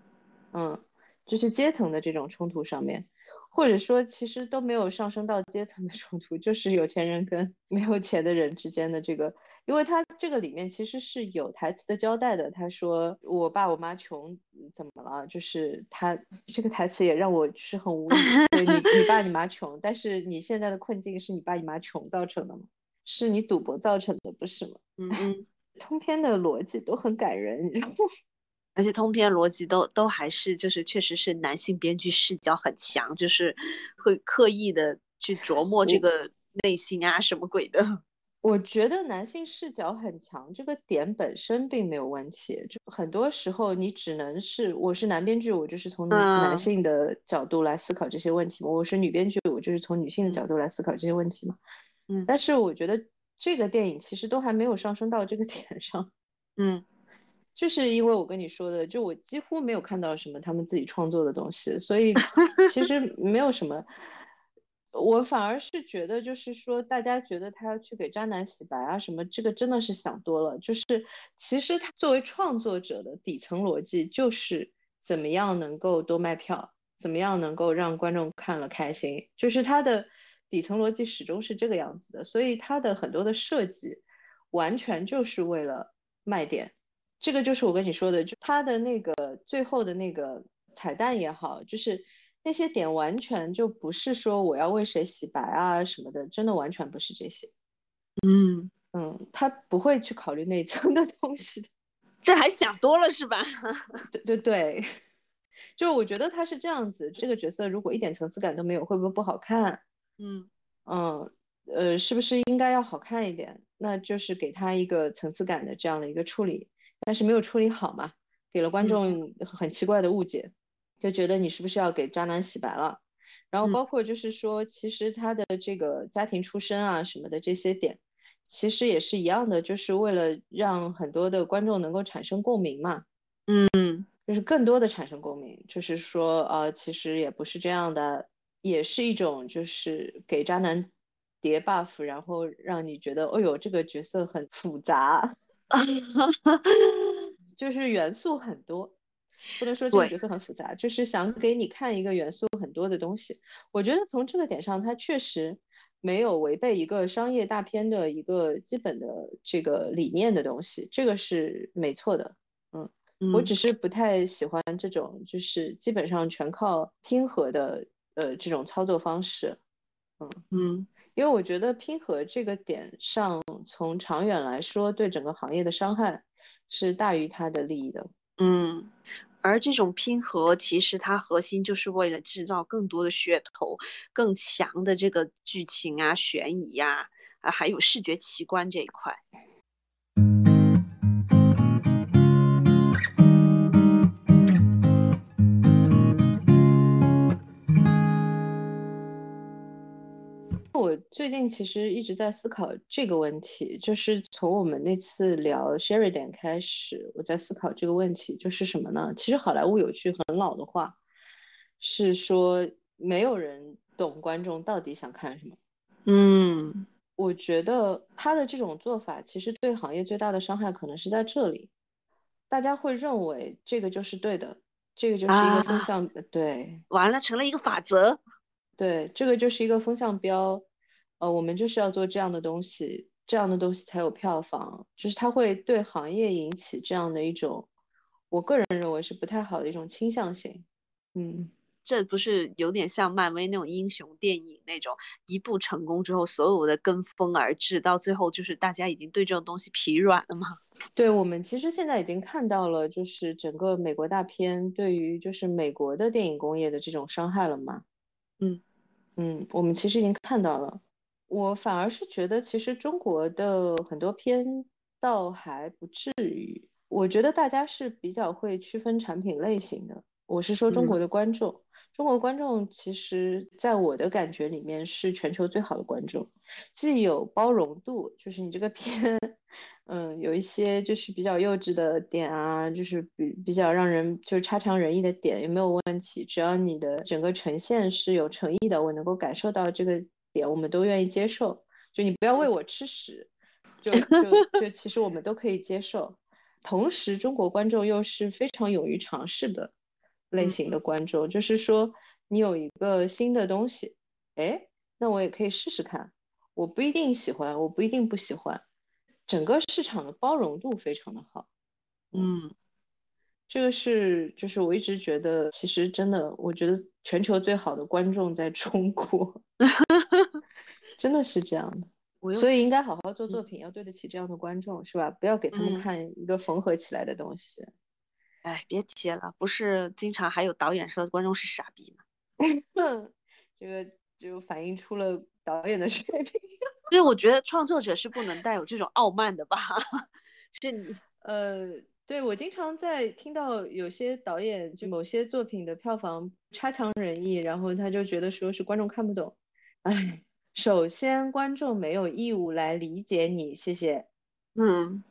嗯，就是阶层的这种冲突上面。或者说其实都没有上升到阶层的冲突，就是有钱人跟没有钱的人之间的这个。因为他这个里面其实是有台词的交代的，他说我爸我妈穷怎么了？就是他这个台词也让我是很无语。对你你爸你妈穷，但是你现在的困境是你爸你妈穷造成的吗？是你赌博造成的不是吗？嗯嗯，通篇的逻辑都很感人，然后而且通篇逻辑都都还是就是确实是男性编剧视角很强，就是会刻意的去琢磨这个内心啊什么鬼的。我觉得男性视角很强，这个点本身并没有问题。就很多时候你只能是，我是男编剧，我就是从男性的角度来思考这些问题嘛；我是女编剧，我就是从女性的角度来思考这些问题嘛。嗯，但是我觉得这个电影其实都还没有上升到这个 (laughs) 点上。嗯，就是因为我跟你说的，就我几乎没有看到什么他们自己创作的东西，所以其实没有什么。我反而是觉得，就是说，大家觉得他要去给渣男洗白啊什么，这个真的是想多了。就是其实他作为创作者的底层逻辑，就是怎么样能够多卖票，怎么样能够让观众看了开心，就是他的底层逻辑始终是这个样子的。所以他的很多的设计，完全就是为了卖点。这个就是我跟你说的，就他的那个最后的那个彩蛋也好，就是。那些点完全就不是说我要为谁洗白啊什么的，真的完全不是这些。嗯嗯，他不会去考虑内层的东西的，(laughs) 这还想多了是吧？(laughs) 对对对，就我觉得他是这样子，这个角色如果一点层次感都没有，会不会不好看？嗯嗯呃，是不是应该要好看一点？那就是给他一个层次感的这样的一个处理，但是没有处理好嘛，给了观众很奇怪的误解。就觉得你是不是要给渣男洗白了？然后包括就是说，其实他的这个家庭出身啊什么的这些点，其实也是一样的，就是为了让很多的观众能够产生共鸣嘛。嗯，就是更多的产生共鸣，就是说，呃，其实也不是这样的，也是一种就是给渣男叠 buff，然后让你觉得，哦呦，这个角色很复杂，(laughs) 就是元素很多。不能说这个角色很复杂，就是想给你看一个元素很多的东西。我觉得从这个点上，它确实没有违背一个商业大片的一个基本的这个理念的东西，这个是没错的。嗯，我只是不太喜欢这种就是基本上全靠拼合的呃这种操作方式。嗯嗯，因为我觉得拼合这个点上，从长远来说，对整个行业的伤害是大于它的利益的。嗯。而这种拼合，其实它核心就是为了制造更多的噱头，更强的这个剧情啊、悬疑呀，啊，还有视觉奇观这一块。最近其实一直在思考这个问题，就是从我们那次聊 Sheridan 开始，我在思考这个问题，就是什么呢？其实好莱坞有句很老的话，是说没有人懂观众到底想看什么。嗯，我觉得他的这种做法，其实对行业最大的伤害可能是在这里，大家会认为这个就是对的，这个就是一个风向，对，完了成了一个法则，对，这个就是一个风向标。呃，我们就是要做这样的东西，这样的东西才有票房，就是它会对行业引起这样的一种，我个人认为是不太好的一种倾向性。嗯，这不是有点像漫威那种英雄电影那种，一部成功之后，所有的跟风而至，到最后就是大家已经对这种东西疲软了吗？(laughs) 对我们其实现在已经看到了，就是整个美国大片对于就是美国的电影工业的这种伤害了吗？嗯嗯，我们其实已经看到了。我反而是觉得，其实中国的很多片倒还不至于。我觉得大家是比较会区分产品类型的。我是说中国的观众，中国观众其实在我的感觉里面是全球最好的观众，既有包容度，就是你这个片，嗯，有一些就是比较幼稚的点啊，就是比比较让人就是差强人意的点也没有问题，只要你的整个呈现是有诚意的，我能够感受到这个。点我们都愿意接受，就你不要喂我吃屎，就 (laughs) 就就其实我们都可以接受。同时，中国观众又是非常勇于尝试的类型的观众，就是说你有一个新的东西，哎，那我也可以试试看。我不一定喜欢，我不一定不喜欢。整个市场的包容度非常的好。嗯，这个是就是我一直觉得，其实真的，我觉得全球最好的观众在中国，(laughs) 真的是这样的。所以应该好好做作品，要对得起这样的观众，是吧？不要给他们看一个缝合起来的东西。哎，别提了，不是经常还有导演说观众是傻逼吗？(laughs) 这个就反映出了导演的水平。就是我觉得创作者是不能带有这种傲慢的吧？(laughs) 是你，呃，对我经常在听到有些导演就某些作品的票房差强人意，然后他就觉得说是观众看不懂，哎。首先，观众没有义务来理解你，谢谢。嗯，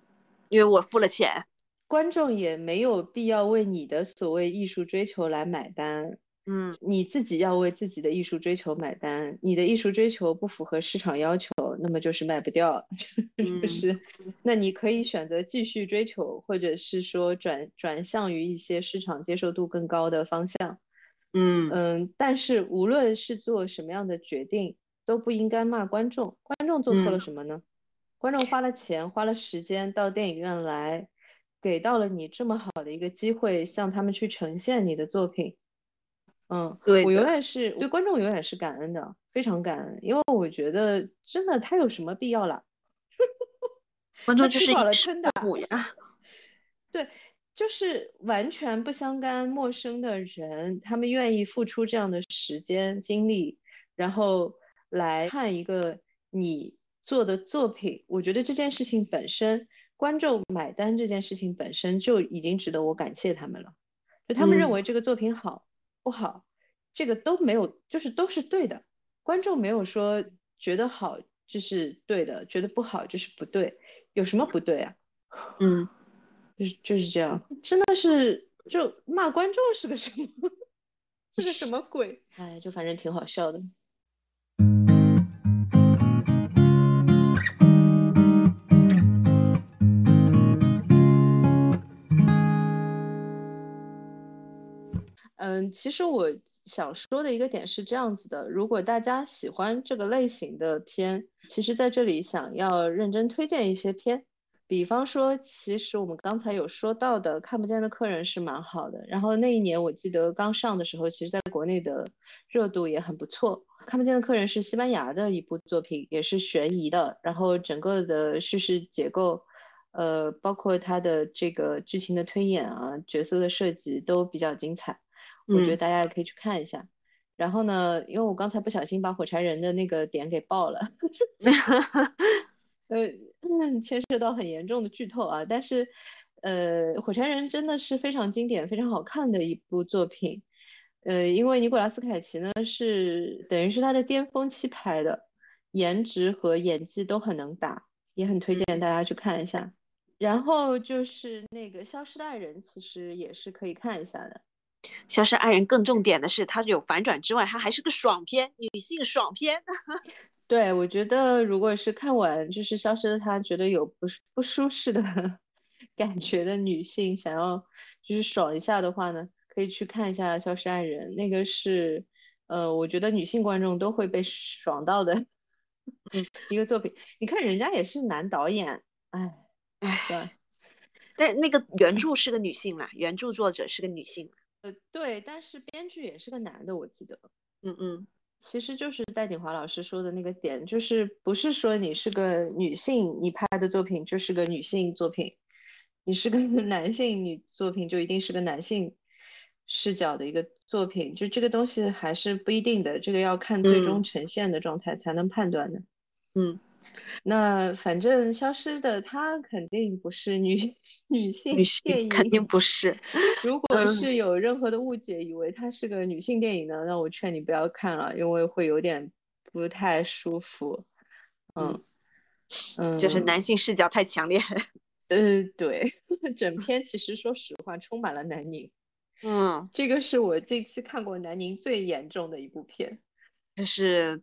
因为我付了钱，观众也没有必要为你的所谓艺术追求来买单。嗯，你自己要为自己的艺术追求买单。你的艺术追求不符合市场要求，那么就是卖不掉，(laughs) 就是。那你可以选择继续追求，或者是说转转向于一些市场接受度更高的方向。嗯嗯，但是无论是做什么样的决定。都不应该骂观众，观众做错了什么呢？观众花了钱，花了时间到电影院来，给到了你这么好的一个机会，向他们去呈现你的作品。嗯，对我永远是对观众永远是感恩的，非常感恩，因为我觉得真的他有什么必要了？(laughs) 观众就是饱了撑的呀。(laughs) 对，就是完全不相干、陌生的人，他们愿意付出这样的时间、精力，然后。来看一个你做的作品，我觉得这件事情本身，观众买单这件事情本身就已经值得我感谢他们了。就他们认为这个作品好不好，这个都没有，就是都是对的。观众没有说觉得好就是对的，觉得不好就是不对，有什么不对啊？嗯，(laughs) 就是就是这样，真的是就骂观众是个什么，(laughs) 是个什么鬼？哎，就反正挺好笑的。嗯，其实我想说的一个点是这样子的：如果大家喜欢这个类型的片，其实在这里想要认真推荐一些片，比方说，其实我们刚才有说到的《看不见的客人》是蛮好的。然后那一年我记得刚上的时候，其实在国内的热度也很不错。《看不见的客人》是西班牙的一部作品，也是悬疑的，然后整个的叙事结构，呃，包括它的这个剧情的推演啊，角色的设计都比较精彩。我觉得大家也可以去看一下。然后呢，因为我刚才不小心把火柴人的那个点给爆了，(laughs) 呃，牵涉到很严重的剧透啊。但是，呃，火柴人真的是非常经典、非常好看的一部作品。呃，因为尼古拉斯凯奇呢是等于是他的巅峰期拍的，颜值和演技都很能打，也很推荐大家去看一下。然后就是那个《消失的爱人》，其实也是可以看一下的。消失爱人更重点的是，它有反转之外，它还是个爽片，女性爽片。(laughs) 对，我觉得如果是看完就是消失的她，觉得有不不舒适的 (laughs) 感觉的女性，想要就是爽一下的话呢，可以去看一下消失爱人。那个是，呃，我觉得女性观众都会被爽到的一个作品。你看人家也是男导演，哎哎，算了。但那个原著是个女性嘛，原著作者是个女性。呃，对，但是编剧也是个男的，我记得。嗯嗯，其实就是戴锦华老师说的那个点，就是不是说你是个女性，你拍的作品就是个女性作品；你是个 (laughs) 男性你作品，就一定是个男性视角的一个作品。就这个东西还是不一定的，这个要看最终呈现的状态才能判断的。嗯。那反正消失的她肯定不是女 (laughs) 女性电影，肯定不是。如果是有任何的误解，以为它是个女性电影呢，那我劝你不要看了，因为会有点不太舒服。嗯嗯，就是男性视角太强烈。(laughs) 呃，对，(laughs) 整篇其实说实话充满了男凝。嗯，这个是我这期看过南宁最严重的一部片，就是。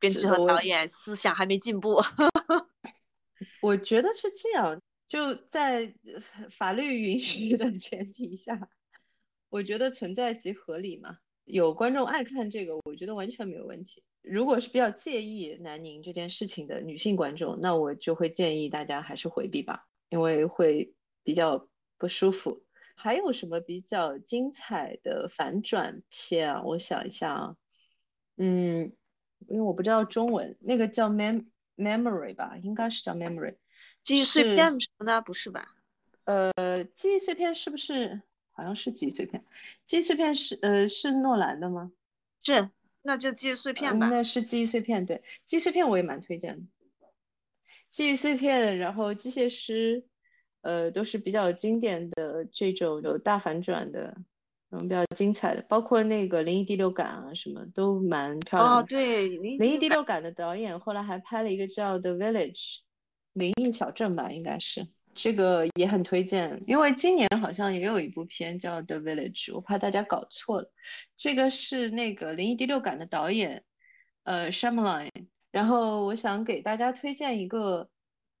编剧和导演思想还没进步，(laughs) 我觉得是这样。就在法律允许的前提下，我觉得存在即合理嘛。有观众爱看这个，我觉得完全没有问题。如果是比较介意南宁这件事情的女性观众，那我就会建议大家还是回避吧，因为会比较不舒服。还有什么比较精彩的反转片啊？我想一下啊，嗯，因为我不知道中文，那个叫 mem memory 吧，应该是叫 memory。记忆碎片什么的，不是吧？呃，记忆碎片是不是？好像是记忆碎片。记忆碎片是呃是诺兰的吗？是，那就记忆碎片吧。那是记忆碎片，对，记忆碎片我也蛮推荐的。记忆碎片，然后机械师。呃，都是比较经典的这种有大反转的，嗯，比较精彩的，包括那个《灵异第六感》啊，什么都蛮漂亮的。哦，对，《灵异第六感》的导演后来还拍了一个叫《The Village》灵异小镇吧，应该是这个也很推荐，因为今年好像也有一部片叫《The Village》，我怕大家搞错了，这个是那个《灵异第六感》的导演，呃，Shyamalan，然后我想给大家推荐一个。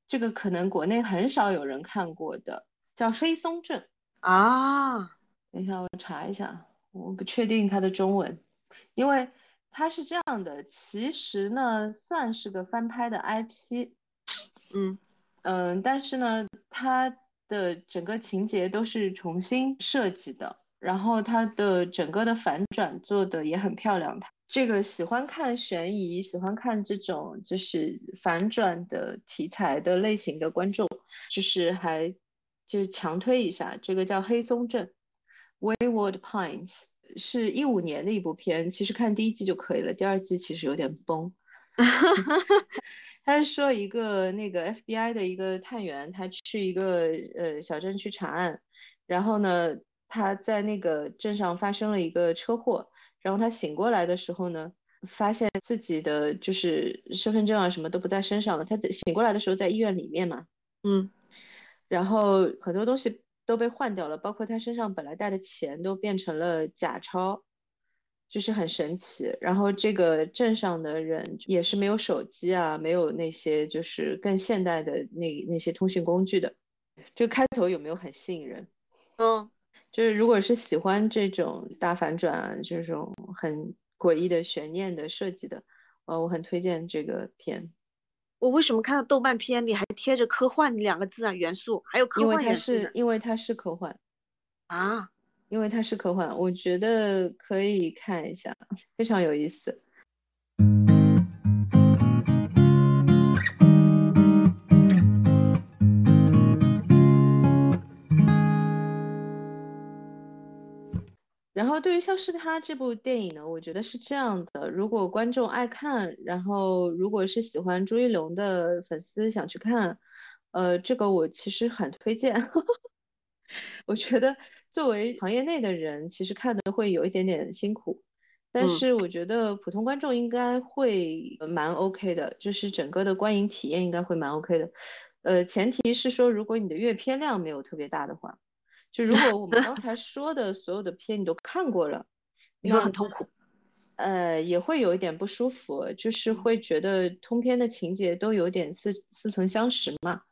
这个可能国内很少有人看过的，叫《黑松镇》啊。等一下，我查一下，我不确定它的中文，因为它是这样的，其实呢算是个翻拍的 IP，嗯嗯，但是呢它的整个情节都是重新设计的，然后它的整个的反转做的也很漂亮。这个喜欢看悬疑、喜欢看这种就是反转的题材的类型的观众，就是还就是强推一下，这个叫《黑松镇》（Wayward Pines），是一五年的一部片。其实看第一季就可以了，第二季其实有点崩。他是说一个那个 FBI 的一个探员，他去一个呃小镇去查案，然后呢，他在那个镇上发生了一个车祸。然后他醒过来的时候呢，发现自己的就是身份证啊什么都不在身上了。他在醒过来的时候在医院里面嘛，嗯，然后很多东西都被换掉了，包括他身上本来带的钱都变成了假钞，就是很神奇。然后这个镇上的人也是没有手机啊，没有那些就是更现代的那那些通讯工具的。这个开头有没有很吸引人？嗯。就是如果是喜欢这种大反转啊，这种很诡异的悬念的设计的，呃，我很推荐这个片。我为什么看到豆瓣片里还贴着科幻两个字啊？元素还有科幻元素？因为它是因为它是科幻啊，因为它是科幻，我觉得可以看一下，非常有意思。然后对于《消失的他》这部电影呢，我觉得是这样的：如果观众爱看，然后如果是喜欢朱一龙的粉丝想去看，呃，这个我其实很推荐。(laughs) 我觉得作为行业内的人，其实看的会有一点点辛苦，但是我觉得普通观众应该会蛮 OK 的，就是整个的观影体验应该会蛮 OK 的。呃，前提是说，如果你的阅片量没有特别大的话。就如果我们刚才说的所有的片你都看过了，你会很痛苦，呃，也会有一点不舒服，就是会觉得通篇的情节都有点似似曾相识嘛。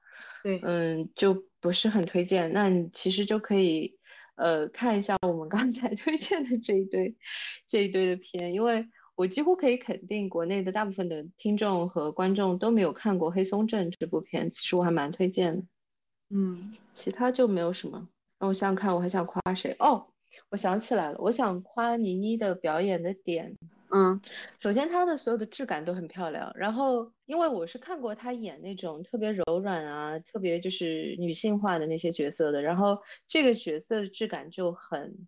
对，嗯，就不是很推荐。那你其实就可以，呃，看一下我们刚才 (laughs) 推荐的这一堆这一堆的片，因为我几乎可以肯定，国内的大部分的听众和观众都没有看过《黑松镇》这部片，其实我还蛮推荐的。嗯，其他就没有什么。让我想想看，我还想夸谁？哦，我想起来了，我想夸倪妮的表演的点。嗯，首先她的所有的质感都很漂亮。然后，因为我是看过她演那种特别柔软啊、特别就是女性化的那些角色的。然后这个角色的质感就很，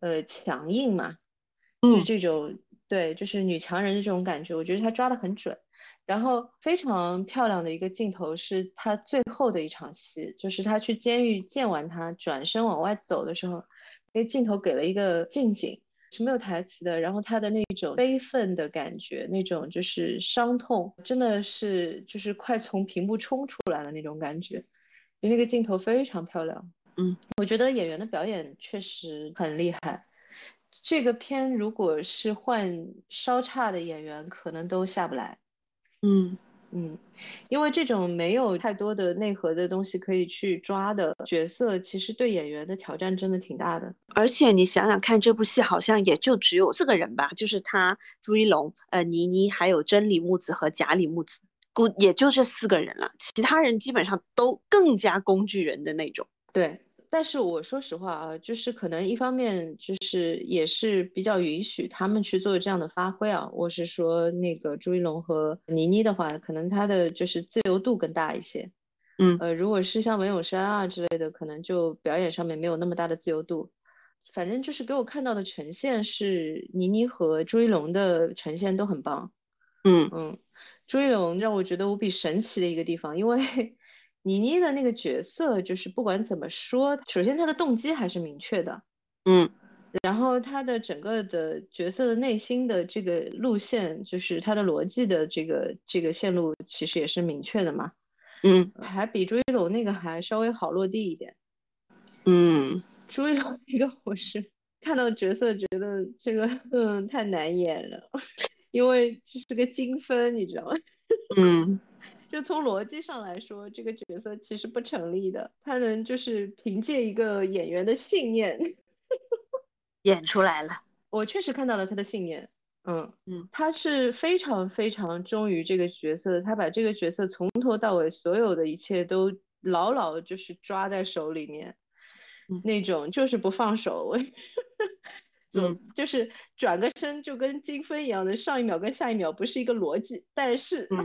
呃，强硬嘛，就这种对，就是女强人的这种感觉，我觉得她抓的很准。然后非常漂亮的一个镜头是他最后的一场戏，就是他去监狱见完他，转身往外走的时候，那个镜头给了一个近景，是没有台词的。然后他的那种悲愤的感觉，那种就是伤痛，真的是就是快从屏幕冲出来了那种感觉，那个镜头非常漂亮。嗯，我觉得演员的表演确实很厉害。这个片如果是换稍差的演员，可能都下不来。嗯，嗯，因为这种没有太多的内核的东西可以去抓的角色，其实对演员的挑战真的挺大的。而且你想想看，这部戏好像也就只有四个人吧，就是他、朱一龙、呃倪妮，还有真理木子和假理木子，估也就这四个人了，其他人基本上都更加工具人的那种。对。但是我说实话啊，就是可能一方面就是也是比较允许他们去做这样的发挥啊。我是说那个朱一龙和倪妮的话，可能他的就是自由度更大一些。嗯，呃，如果是像文咏珊啊之类的，可能就表演上面没有那么大的自由度。反正就是给我看到的呈现是倪妮和朱一龙的呈现都很棒。嗯嗯，朱一龙让我觉得无比神奇的一个地方，因为。倪妮的那个角色，就是不管怎么说，首先她的动机还是明确的，嗯，然后她的整个的角色的内心的这个路线，就是她的逻辑的这个这个线路，其实也是明确的嘛，嗯，还比朱一龙那个还稍微好落地一点，嗯，朱一龙那个我是看到角色觉得这个嗯太难演了，(laughs) 因为这是个精分，你知道吗？(laughs) 嗯。(laughs) 就从逻辑上来说，这个角色其实不成立的。他能就是凭借一个演员的信念 (laughs) 演出来了。我确实看到了他的信念。嗯嗯，他是非常非常忠于这个角色，他把这个角色从头到尾所有的一切都牢牢就是抓在手里面，那种就是不放手。嗯，就是转个身就跟金分一样的，上一秒跟下一秒不是一个逻辑，但是。(laughs)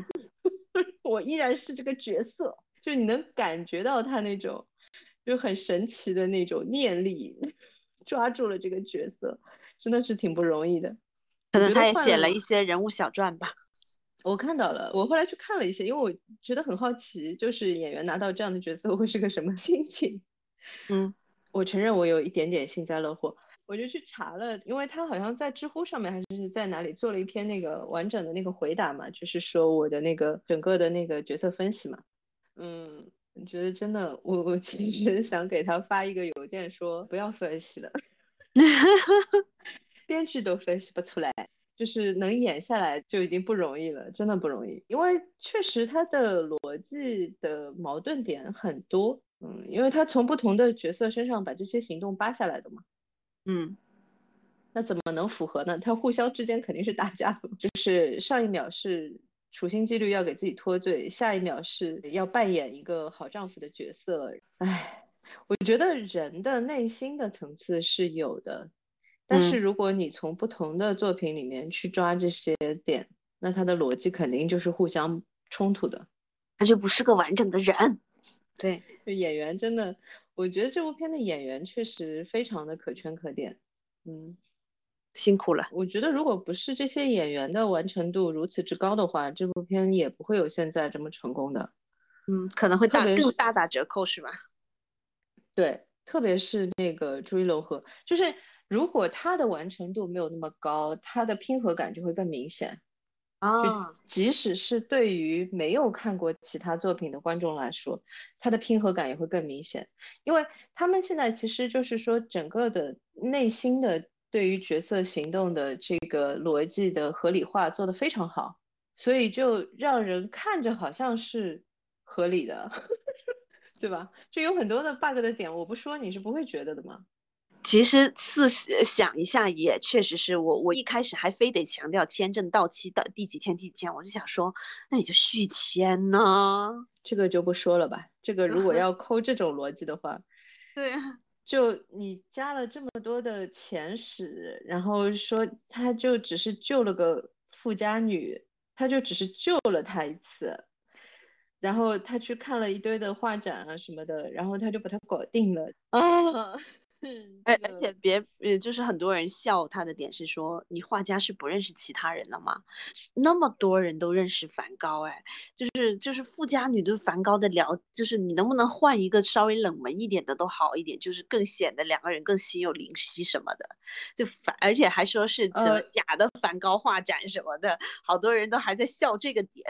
我依然是这个角色，就你能感觉到他那种，就很神奇的那种念力，(laughs) 抓住了这个角色，真的是挺不容易的。可能他也写了一些人物小传吧。(laughs) 我看到了，我后来去看了一些，因为我觉得很好奇，就是演员拿到这样的角色会是个什么心情。嗯，我承认我有一点点幸灾乐祸。我就去查了，因为他好像在知乎上面还是在哪里做了一篇那个完整的那个回答嘛，就是说我的那个整个的那个角色分析嘛。嗯，我觉得真的，我我其实想给他发一个邮件说不要分析了，(laughs) 编剧都分析不出来，就是能演下来就已经不容易了，真的不容易，因为确实他的逻辑的矛盾点很多。嗯，因为他从不同的角色身上把这些行动扒下来的嘛。嗯，那怎么能符合呢？他互相之间肯定是打架的，就是上一秒是处心积虑要给自己脱罪，下一秒是要扮演一个好丈夫的角色。唉，我觉得人的内心的层次是有的，但是如果你从不同的作品里面去抓这些点，那他的逻辑肯定就是互相冲突的，他就不是个完整的人。对，就演员真的。我觉得这部片的演员确实非常的可圈可点，嗯，辛苦了。我觉得如果不是这些演员的完成度如此之高的话，这部片也不会有现在这么成功的。嗯，可能会大更大打折扣，是吧？对，特别是那个朱一龙和，就是如果他的完成度没有那么高，他的拼合感就会更明显。啊，即使是对于没有看过其他作品的观众来说，他的拼合感也会更明显，因为他们现在其实就是说整个的内心的对于角色行动的这个逻辑的合理化做得非常好，所以就让人看着好像是合理的，(laughs) 对吧？就有很多的 bug 的点，我不说你是不会觉得的吗？其实四想一下，也确实是我。我一开始还非得强调签证到期的第几天第几天，我就想说，那你就续签呢。这个就不说了吧。这个如果要 (laughs) 抠这种逻辑的话，对，就你加了这么多的前史，然后说他就只是救了个富家女，他就只是救了她一次，然后他去看了一堆的画展啊什么的，然后他就把他搞定了啊。(laughs) 而而且别，呃，就是很多人笑他的点是说，你画家是不认识其他人了吗？那么多人都认识梵高，哎，就是就是富家女对梵高的了，就是你能不能换一个稍微冷门一点的都好一点，就是更显得两个人更心有灵犀什么的，就反而且还说是什么假的梵高画展什么的，好多人都还在笑这个点。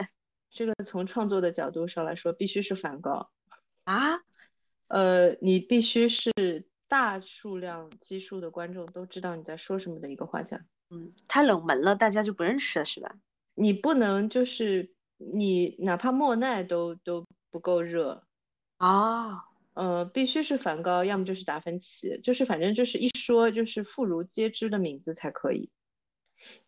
这个从创作的角度上来说，必须是梵高啊，呃，你必须是。大数量基数的观众都知道你在说什么的一个画家，嗯，太冷门了，大家就不认识了，是吧？你不能就是你哪怕莫奈都都不够热啊。呃，必须是梵高，要么就是达芬奇，就是反正就是一说就是妇孺皆知的名字才可以，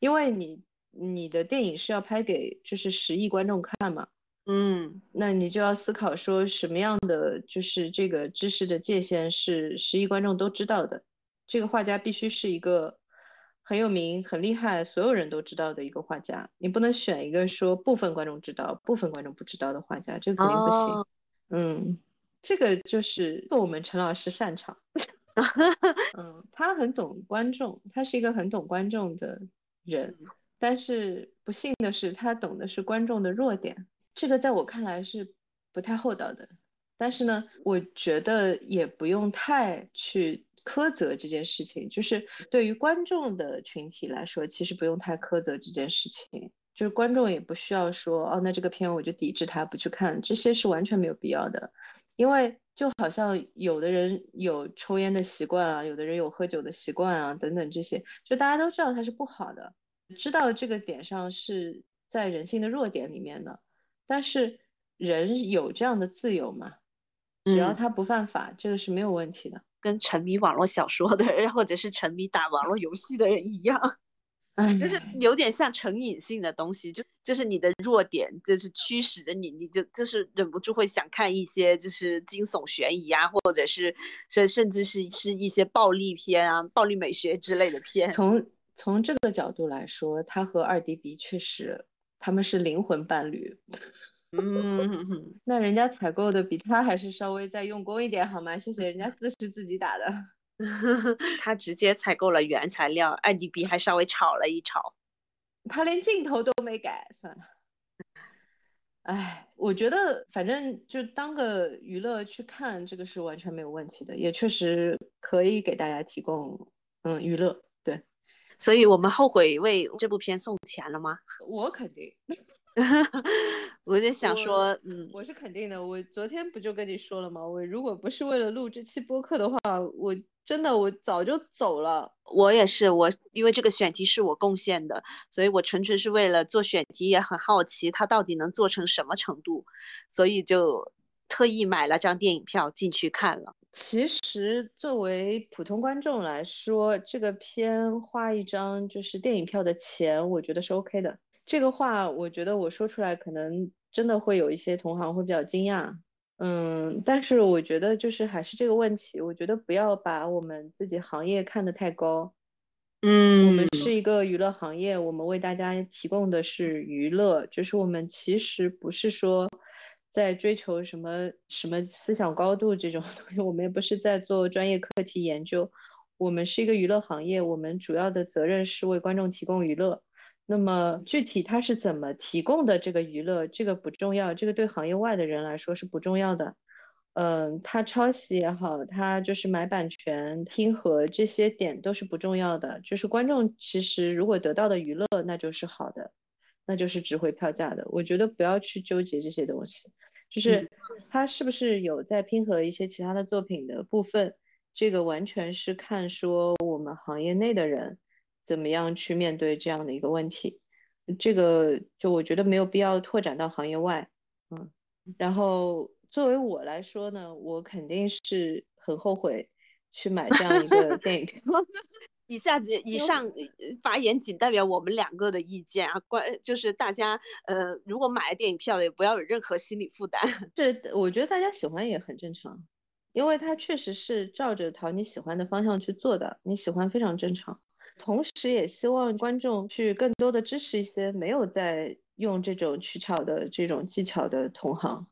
因为你你的电影是要拍给就是十亿观众看嘛，嗯，那你就要思考说什么样的就是这个知识的界限是十亿观众都知道的，这个画家必须是一个很有名、很厉害、所有人都知道的一个画家，你不能选一个说部分观众知道、部分观众不知道的画家，这个肯定不行，嗯。这个就是我们陈老师擅长，(laughs) 嗯，他很懂观众，他是一个很懂观众的人，但是不幸的是，他懂的是观众的弱点，这个在我看来是不太厚道的。但是呢，我觉得也不用太去苛责这件事情，就是对于观众的群体来说，其实不用太苛责这件事情，就是观众也不需要说哦，那这个片我就抵制他不去看，这些是完全没有必要的。因为就好像有的人有抽烟的习惯啊，有的人有喝酒的习惯啊，等等这些，就大家都知道它是不好的，知道这个点上是在人性的弱点里面的。但是人有这样的自由吗？只要他不犯法，这个是没有问题的。跟沉迷网络小说的人，或者是沉迷打网络游戏的人一样。(laughs) 就是有点像成瘾性的东西，就就是你的弱点，就是驱使着你，你就就是忍不住会想看一些就是惊悚悬疑啊，或者是甚甚至是是一些暴力片啊、暴力美学之类的片。从从这个角度来说，他和二 D 比确实他们是灵魂伴侣。嗯，那人家采购的比他还是稍微再用功一点好吗？谢谢，人家字是自己打的。(laughs) 他直接采购了原材料，IDB 还稍微炒了一炒，他连镜头都没改，算了。哎，我觉得反正就当个娱乐去看，这个是完全没有问题的，也确实可以给大家提供嗯娱乐。对，所以我们后悔为这部片送钱了吗？(laughs) 我肯定。(laughs) 我就想说，嗯，我是肯定的。我昨天不就跟你说了吗？我如果不是为了录这期播客的话，我真的我早就走了。我也是，我因为这个选题是我贡献的，所以我纯粹是为了做选题，也很好奇它到底能做成什么程度，所以就特意买了张电影票进去看了。其实作为普通观众来说，这个片花一张就是电影票的钱，我觉得是 OK 的。这个话，我觉得我说出来可能真的会有一些同行会比较惊讶，嗯，但是我觉得就是还是这个问题，我觉得不要把我们自己行业看得太高，嗯，我们是一个娱乐行业，我们为大家提供的是娱乐，就是我们其实不是说在追求什么什么思想高度这种东西，我们也不是在做专业课题研究，我们是一个娱乐行业，我们主要的责任是为观众提供娱乐。那么具体它是怎么提供的这个娱乐，这个不重要，这个对行业外的人来说是不重要的。嗯，他抄袭也好，他就是买版权、拼合这些点都是不重要的。就是观众其实如果得到的娱乐，那就是好的，那就是值回票价的。我觉得不要去纠结这些东西，就是他是不是有在拼合一些其他的作品的部分，这个完全是看说我们行业内的人。怎么样去面对这样的一个问题？这个就我觉得没有必要拓展到行业外，嗯。然后作为我来说呢，我肯定是很后悔去买这样一个 (laughs) 电影票。以下子以上发言仅代表我们两个的意见啊，关就是大家呃，如果买了电影票的也不要有任何心理负担。(laughs) 这我觉得大家喜欢也很正常，因为它确实是照着讨你喜欢的方向去做的，你喜欢非常正常。同时，也希望观众去更多的支持一些没有在用这种取巧的这种技巧的同行。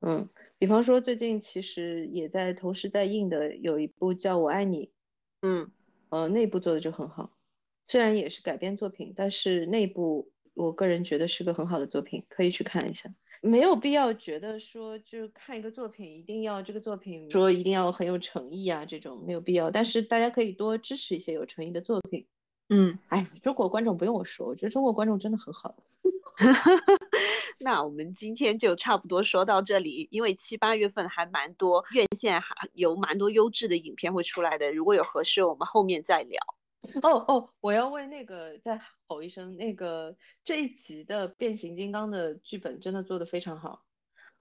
嗯，比方说最近其实也在同时在映的有一部叫《我爱你》，嗯，呃，内部做的就很好。虽然也是改编作品，但是内部我个人觉得是个很好的作品，可以去看一下。没有必要觉得说，就是看一个作品一定要这个作品说一定要很有诚意啊，这种没有必要。但是大家可以多支持一些有诚意的作品。嗯，哎，中国观众不用我说，我觉得中国观众真的很好。(laughs) 那我们今天就差不多说到这里，因为七八月份还蛮多院线还有蛮多优质的影片会出来的，如果有合适，我们后面再聊。哦哦，我要为那个再吼一声，那个这一集的变形金刚的剧本真的做得非常好，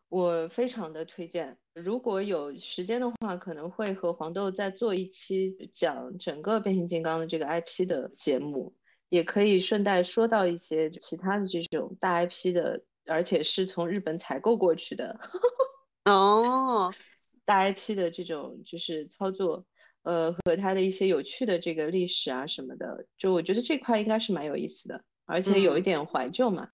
我非常的推荐。如果有时间的话，可能会和黄豆再做一期讲整个变形金刚的这个 IP 的节目，也可以顺带说到一些其他的这种大 IP 的，而且是从日本采购过去的。(laughs) 哦，大 IP 的这种就是操作。呃，和它的一些有趣的这个历史啊什么的，就我觉得这块应该是蛮有意思的，而且有一点怀旧嘛，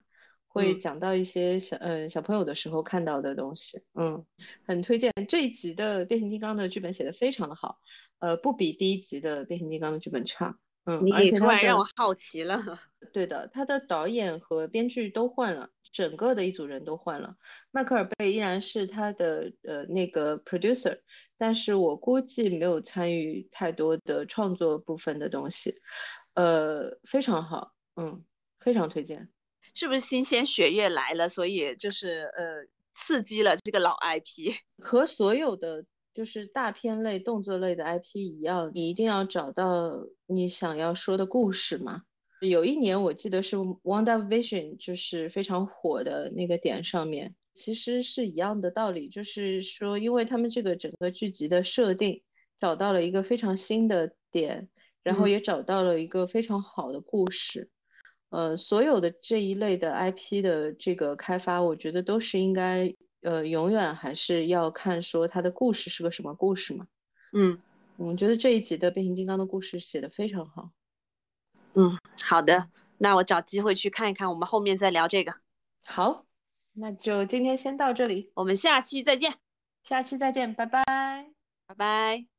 会讲到一些小呃小朋友的时候看到的东西，嗯，很推荐。这一集的变形金刚的剧本写的非常的好，呃，不比第一集的变形金刚的剧本差，嗯，你突然让我好奇了，对的，他的导演和编剧都换了。整个的一组人都换了，迈克尔贝依然是他的呃那个 producer，但是我估计没有参与太多的创作部分的东西，呃，非常好，嗯，非常推荐。是不是新鲜血液来了，所以就是呃刺激了这个老 IP？(laughs) 和所有的就是大片类、动作类的 IP 一样，你一定要找到你想要说的故事嘛。有一年我记得是《Wonder Vision》，就是非常火的那个点上面，其实是一样的道理，就是说，因为他们这个整个剧集的设定找到了一个非常新的点，然后也找到了一个非常好的故事。呃，所有的这一类的 IP 的这个开发，我觉得都是应该，呃，永远还是要看说它的故事是个什么故事嘛。嗯，我觉得这一集的变形金刚的故事写的非常好。嗯，好的，那我找机会去看一看，我们后面再聊这个。好，那就今天先到这里，我们下期再见。下期再见，拜拜，拜拜。